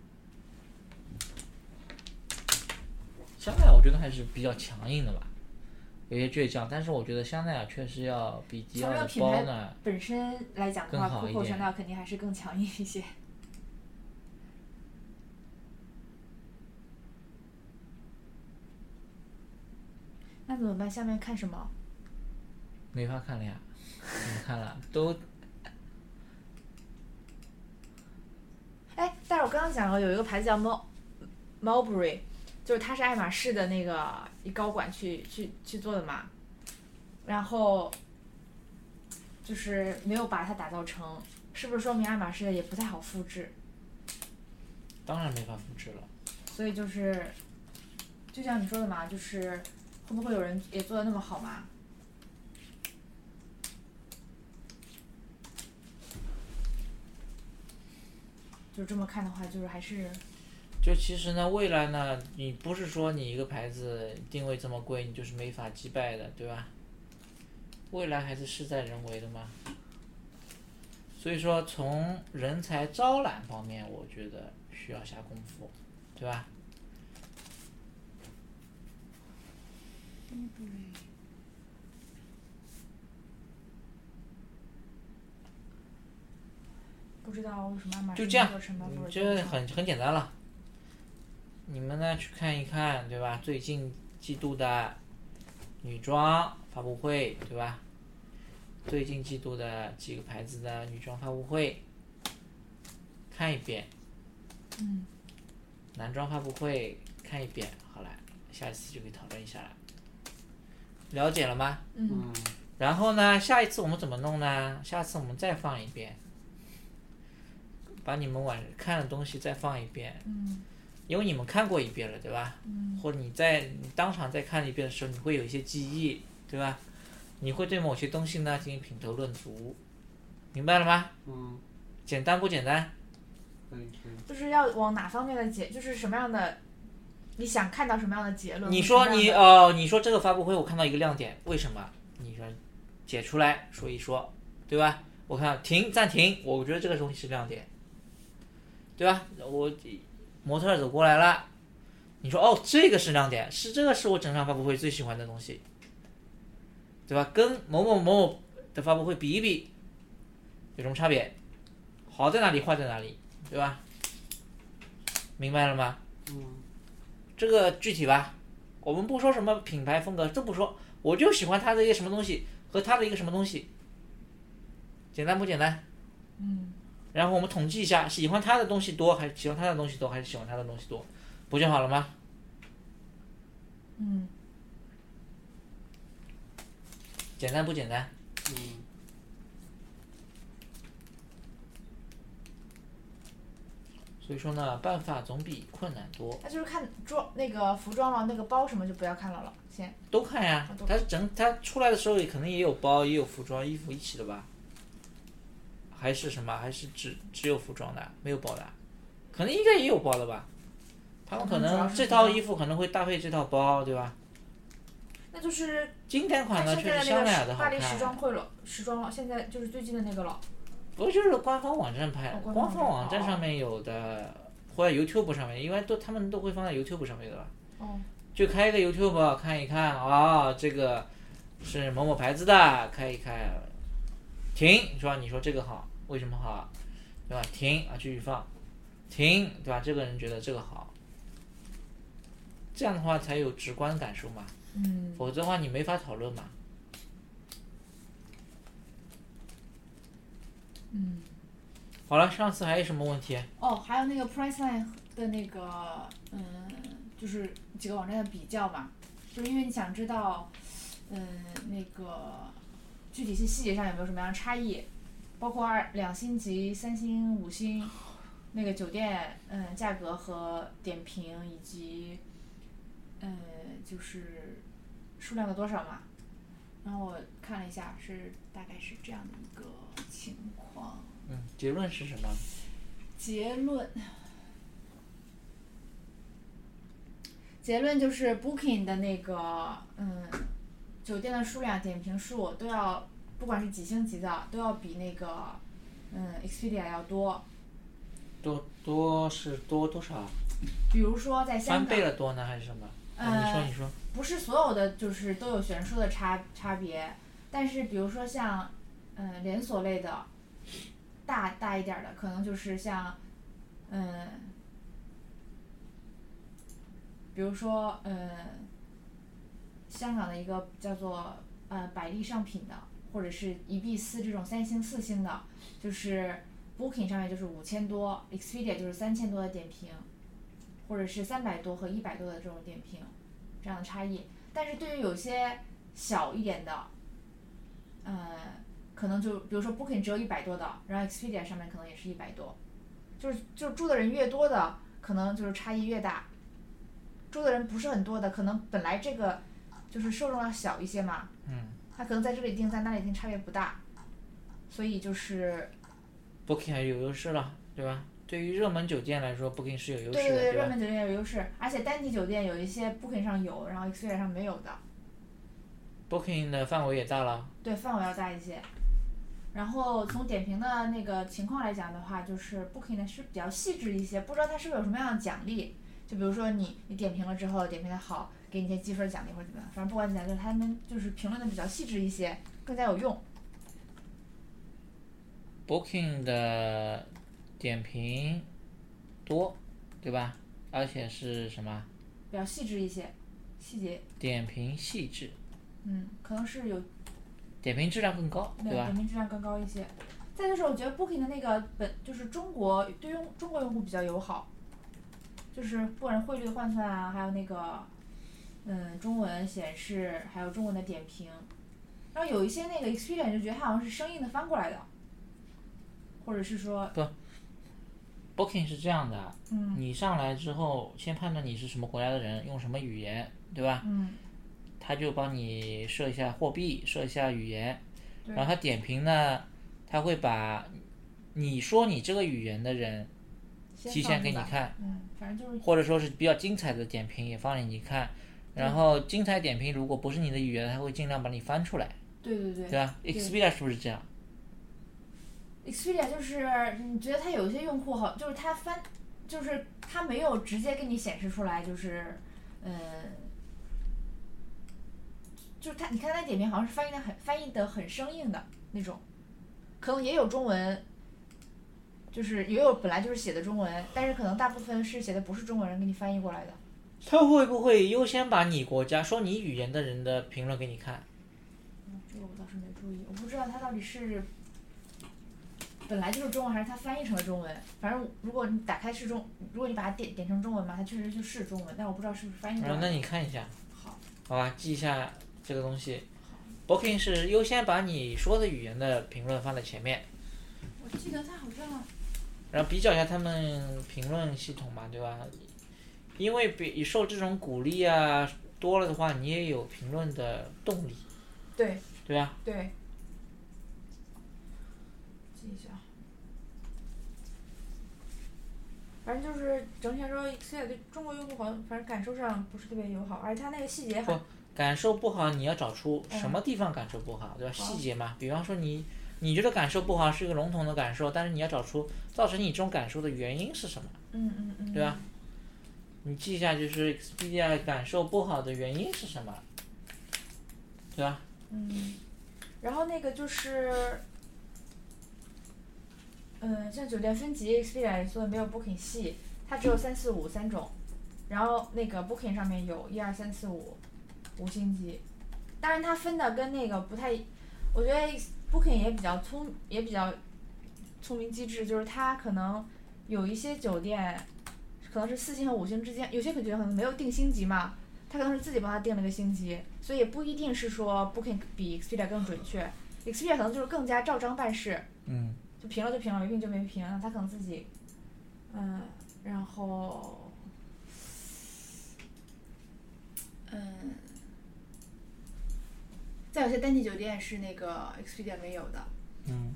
香奈儿我觉得还是比较强硬的吧，有些倔强，但是我觉得香奈儿确实要比迪奥的包呢，本身来讲的更话，Coco 好一点 Chanel 肯定还是更强硬一些。那怎么办？下面看什么？没法看了呀，怎么看了？都哎，但是我刚刚讲了，有一个牌子叫 Mul Mulberry，就是他是爱马仕的那个一高管去去去做的嘛，然后就是没有把它打造成是不是说明爱马仕的也不太好复制？当然没法复制了。所以就是，就像你说的嘛，就是会不会有人也做的那么好嘛？就这么看的话，就是还是就其实呢，未来呢，你不是说你一个牌子定位这么贵，你就是没法击败的，对吧？未来还是事在人为的嘛。所以说，从人才招揽方面，我觉得需要下功夫，对吧？不知道为什么就这样这很很简单了。你们呢去看一看，对吧？最近季度的女装发布会，对吧？最近季度的几个牌子的女装发布会，看一遍。嗯。男装发布会看一遍，好了，下一次就可以讨论一下了。了解了吗？嗯嗯，然后呢，下一次我们怎么弄呢？下次我们再放一遍，把你们晚看的东西再放一遍，嗯因为你们看过一遍了，对吧？嗯或者你在你当场再看一遍的时候，你会有一些记忆，对吧？你会对某些东西呢进行品头论足，明白了吗？嗯，简单不简单？可以可以。就是要往哪方面的解，就是什么样的，你想看到什么样的结论？你说你哦，你说这个发布会我看到一个亮点，为什么？你说解出来说一说，对吧？我看停暂停，我觉得这个东西是亮点，对吧？我模特走过来了，你说哦，这个是亮点，是这个是我整场发布会最喜欢的东西，对吧？跟某某某某的发布会比一比，有什么差别？好在哪里，坏在哪里，对吧？明白了吗？嗯，这个具体吧，我们不说什么品牌风格，都不说，我就喜欢它的一个什么东西和它的一个什么东西，简单不简单？嗯然后我们统计一下，喜欢他的东西多还是喜欢他的东西多，还是喜欢他的东西多，不就好了吗？嗯简单不简单？嗯，所以说呢，办法总比困难多，那就是看装那个服装了，那个包什么就不要看了了，先。都看呀啊。都它整它出来的时候也可能也有包，也有服装、衣服一起的吧？还是什么？还是只只有服装的，没有包的？可能应该也有包的吧？他们可能这套衣服可能会搭配这套包，对吧？那就是经典款呢，看现确实香奈儿的好看巴黎时装。会了，时装了，现在就是最近的那个了。不就是官方网站拍哦，官方网网站站上面有的，或者 YouTube 上面，因为都他们都会放在 YouTube 上面的吧？哦，就开一个 YouTube 看一看啊、这个是某某牌子的，开一开，停，是吧？你说这个好，为什么好，对吧？停啊，继续放，停，对吧？这个人觉得这个好，这样的话才有直观感受嘛，嗯，否则的话你没法讨论嘛。嗯，好了，上次还有什么问题？哦，还有那个 Priceline 的那个，嗯，就是几个网站的比较嘛，就是因为你想知道，嗯，那个具体是细节上有没有什么样的差异，包括二两星级、三星、五星，那个酒店，嗯，价格和点评以及，嗯，就是数量的多少嘛。然后我看了一下，是大概是这样的一个情况。嗯，结论是什么？结论，结论就是 Booking 的那个嗯，酒店的数量、点评数都要，不管是几星级的，都要比那个嗯 Expedia 要多。多多是多多少？比如说在香港翻倍，了多呢，还是什么？嗯你说呃你说。不是所有的就是都有悬殊的差差别，但是比如说像嗯连锁类的，大大一点儿的，可能就是像嗯，比如说嗯，香港的一个叫做呃百丽上品的，或者是一 B 四这种三星四星的，就是 Booking 上面就是五千多，Expedia 就是三千多的点评，或者是三百多和一百多的这种点评。这样的差异。但是对于有些小一点的，呃，可能就比如说 Booking 只有一百多的，然后 Expedia 上面可能也是一百多，就是就住的人越多的，可能就是差异越大。住的人不是很多的，可能本来这个就是受众要小一些嘛，他可能在这里订，在那里订差别不大，所以就是。Booking 还是有优势了，对吧？对于热门酒店来说，Booking 是有优势的，对对对，热？门酒店有优势，而且单体酒店有一些 Booking 上有，然后 Expedia 上没有的，Booking 的范围也大了，对，范围要大一些。然后从点评的那个情况来讲的话，就是 Booking 呢是比较细致一些，不知道它是不是有什么样的奖励，就比如说你你点评了之后，点评的好，给你一些积分奖励或者怎么样，反正不管怎样，就是他们就是评论的比较细致一些，更加有用。Booking 的点评多，对吧？而且是什么？比较细致一些，细节，点评细致，嗯，可能是有点评质量更高，对吧点？评质量更高一些。再就是我觉得 Booking 的那个本就是中国对用中国用户比较友好，就是不管是汇率的换算啊，还有那个嗯中文显示，还有中文的点评，然后有一些那个 Expedia 你就觉得它好像是生硬的翻过来的，或者是说不 Booking 是这样的，嗯你上来之后，先判断你是什么国家的人，用什么语言，对吧？嗯他就帮你设一下货币，设一下语言，然后他点评呢，他会把你说你这个语言的人提前给你看，嗯，反正就是或者说是比较精彩的点评也放给你看，然后精彩点评如果不是你的语言，他会尽量把你翻出来，对对对对吧？Expedia 是不是这样？Expedia 就是你觉得它有一些用户好，就是它翻，就是它没有直接给你显示出来，就是，嗯，就是它，你看他点评好像是翻译的很翻译的很生硬的那种，可能也有中文，就是也有本来就是写的中文，但是可能大部分是写的不是中国人给你翻译过来的。他会不会优先把你国家说你语言的人的评论给你看？嗯，这个我倒是没注意，我不知道他到底是本来就是中文，还是他翻译成了中文。反正如果你打开是中，如果你把它点点成中文嘛，它确实就是中文，但我不知道是不是翻译成嗯，那。你看一下，好，好吧，记一下这个东西。Booking 是优先把你说的语言的评论放在前面，我记得它好像然后比较一下他们评论系统嘛，对吧？因为比受这种鼓励啊多了的话，你也有评论的动力，对对吧？对，记一下。反正就是整体来说，Expedia 对中国用户好像反正感受上不是特别友好，而且它那个细节很感受不好，你要找出嗯什么地方感受不好，对吧？细节嘛，比方说你你觉得感受不好是一个笼统的感受，但是你要找出造成你这种感受的原因是什么，嗯嗯嗯，对吧？你记一下，就是 Expedia 感受不好的原因是什么，对吧？嗯，然后那个就是，嗯，像酒店分级，Expedia 做的没有 Booking 细，它只有三四五三种，然后那个 Booking 上面有一二三四五五星级，当然它分的跟那个不太，我觉得 Booking 也比较聪，也比较聪明机智，就是它可能有一些酒店可能是四星和五星之间，有些可能可能没有定星级嘛，他可能是自己帮他定了个星级，所以也不一定是说 Booking 比 Expedia 更准确，Expedia 可能就是更加照章办事，嗯，就评了就评了，没评就没评，他可能自己，嗯，然后，嗯，再有些单体酒店是那个 Expedia 没有的，嗯，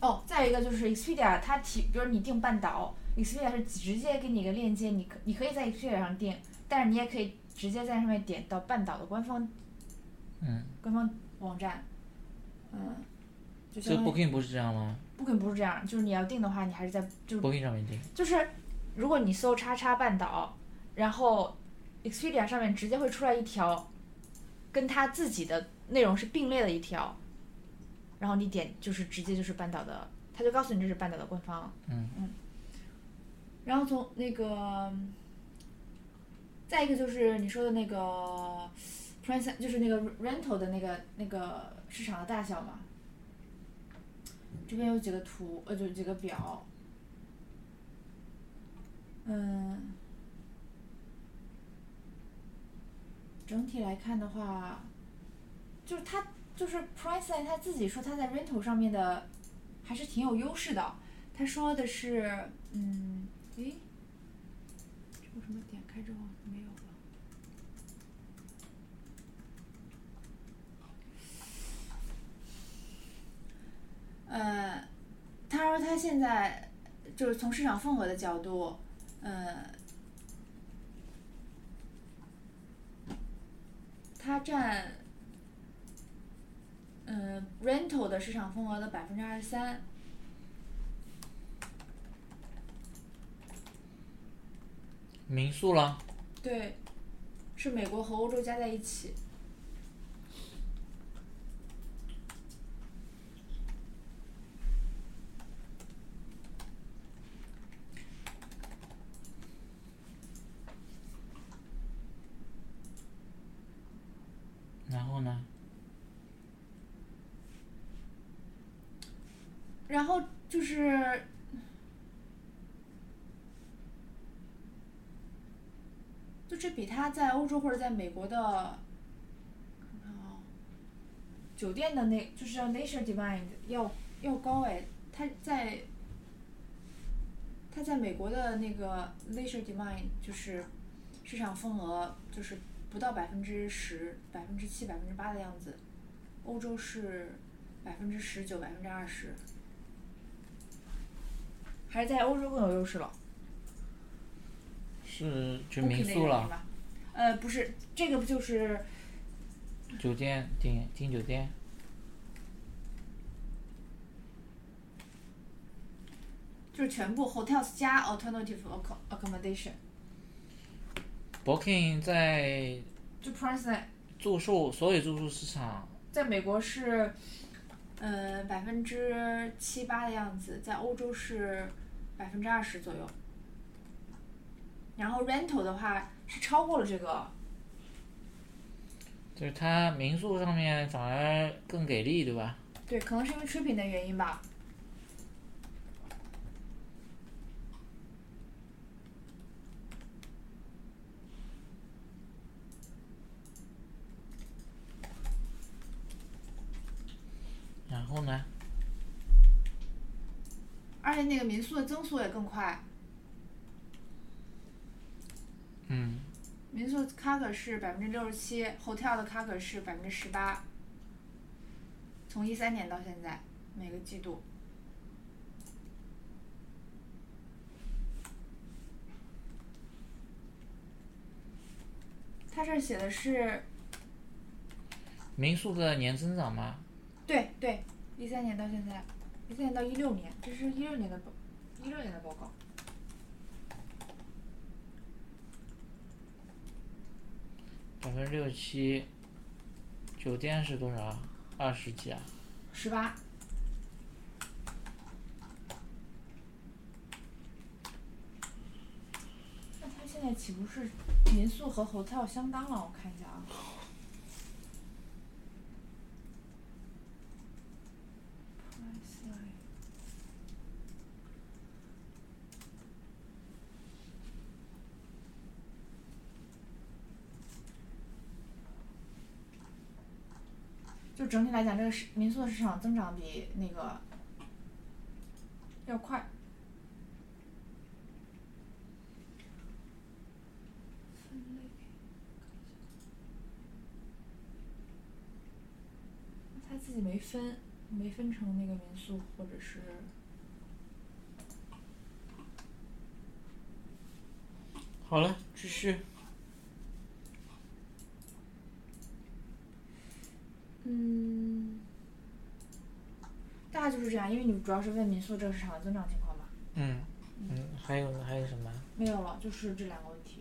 哦，再一个就是 Expedia 它提，比如你订半岛，Expedia 是直接给你一个链接，你可你可以在 Expedia 上订，但是你也可以直接在上面点到半岛的官方，嗯，官方网站，嗯，就这相当于 Booking 不是这样吗 Booking 不是这样，就是你要订的话，你还是在就是？Booking 上面订，就是如果你搜叉叉半岛，然后 Expedia 上面直接会出来一条，跟它自己的内容是并列的一条，然后你点就是直接就是半岛的，它就告诉你这是半岛的官方。嗯嗯然后从那个，再一个就是你说的那个 price，就是那个 rental 的那个那个市场的大小嘛。这边有几个图，呃，就几个表。嗯，整体来看的话，就是它就是 price 他自己说他在 rental 上面的还是挺有优势的。他说的是，嗯，诶，这为什么点开之后没有了？呃，他说他现在就是从市场份额的角度，呃，他占嗯 rental 的市场份额的百分之二十三。民宿了，对，是美国和欧洲加在一起。然后呢？然后就是，就这比他在欧洲或者在美国的，酒店的那就是叫 Leisure Divine 要要高哎，他在他在美国的那个 Leisure Divine 就是市场份额就是不到百分之十，百分之七、百分之八的样子，欧洲是百分之十九、百分之二十。还是在欧洲更有优势了。是。就民宿了，呃，不是，这个不就是酒店订订酒店，就是全部 hotels 加 alternative acco- accommodation，Booking 在就 Priceline 住宿所有住宿市场，在美国是，呃，百分之七八的样子，在欧洲是百分之二十左右。然后 rental 的话是超过了这个，就是它民宿上面反而更给力，对吧？对，可能是因为 tripping 的原因吧。然后呢？而且那个民宿的增速也更快，嗯，民宿 CAGR 是百分之六十七，hotel 的 CAGR 是百分之十八，从一三年到现在每个季度。他这写的是，民宿的年增长吗，对对，一三年到现在，一三年到一六年，这是一六年的报，一六年的报告。百分之六七，酒店是多少？二十几啊？十八。那它现在岂不是民宿和 hotel 相当了？我看一下啊。Priceline 就整体来讲，这个市民宿的市场增长比那个要快。分类，他自己没分，没分成那个民宿或者是好了，继续。嗯，大概就是这样，因为你们主要是问民宿这个市场的增长情况嘛。嗯嗯，还有呢？还有什么？没有了，就是这两个问题。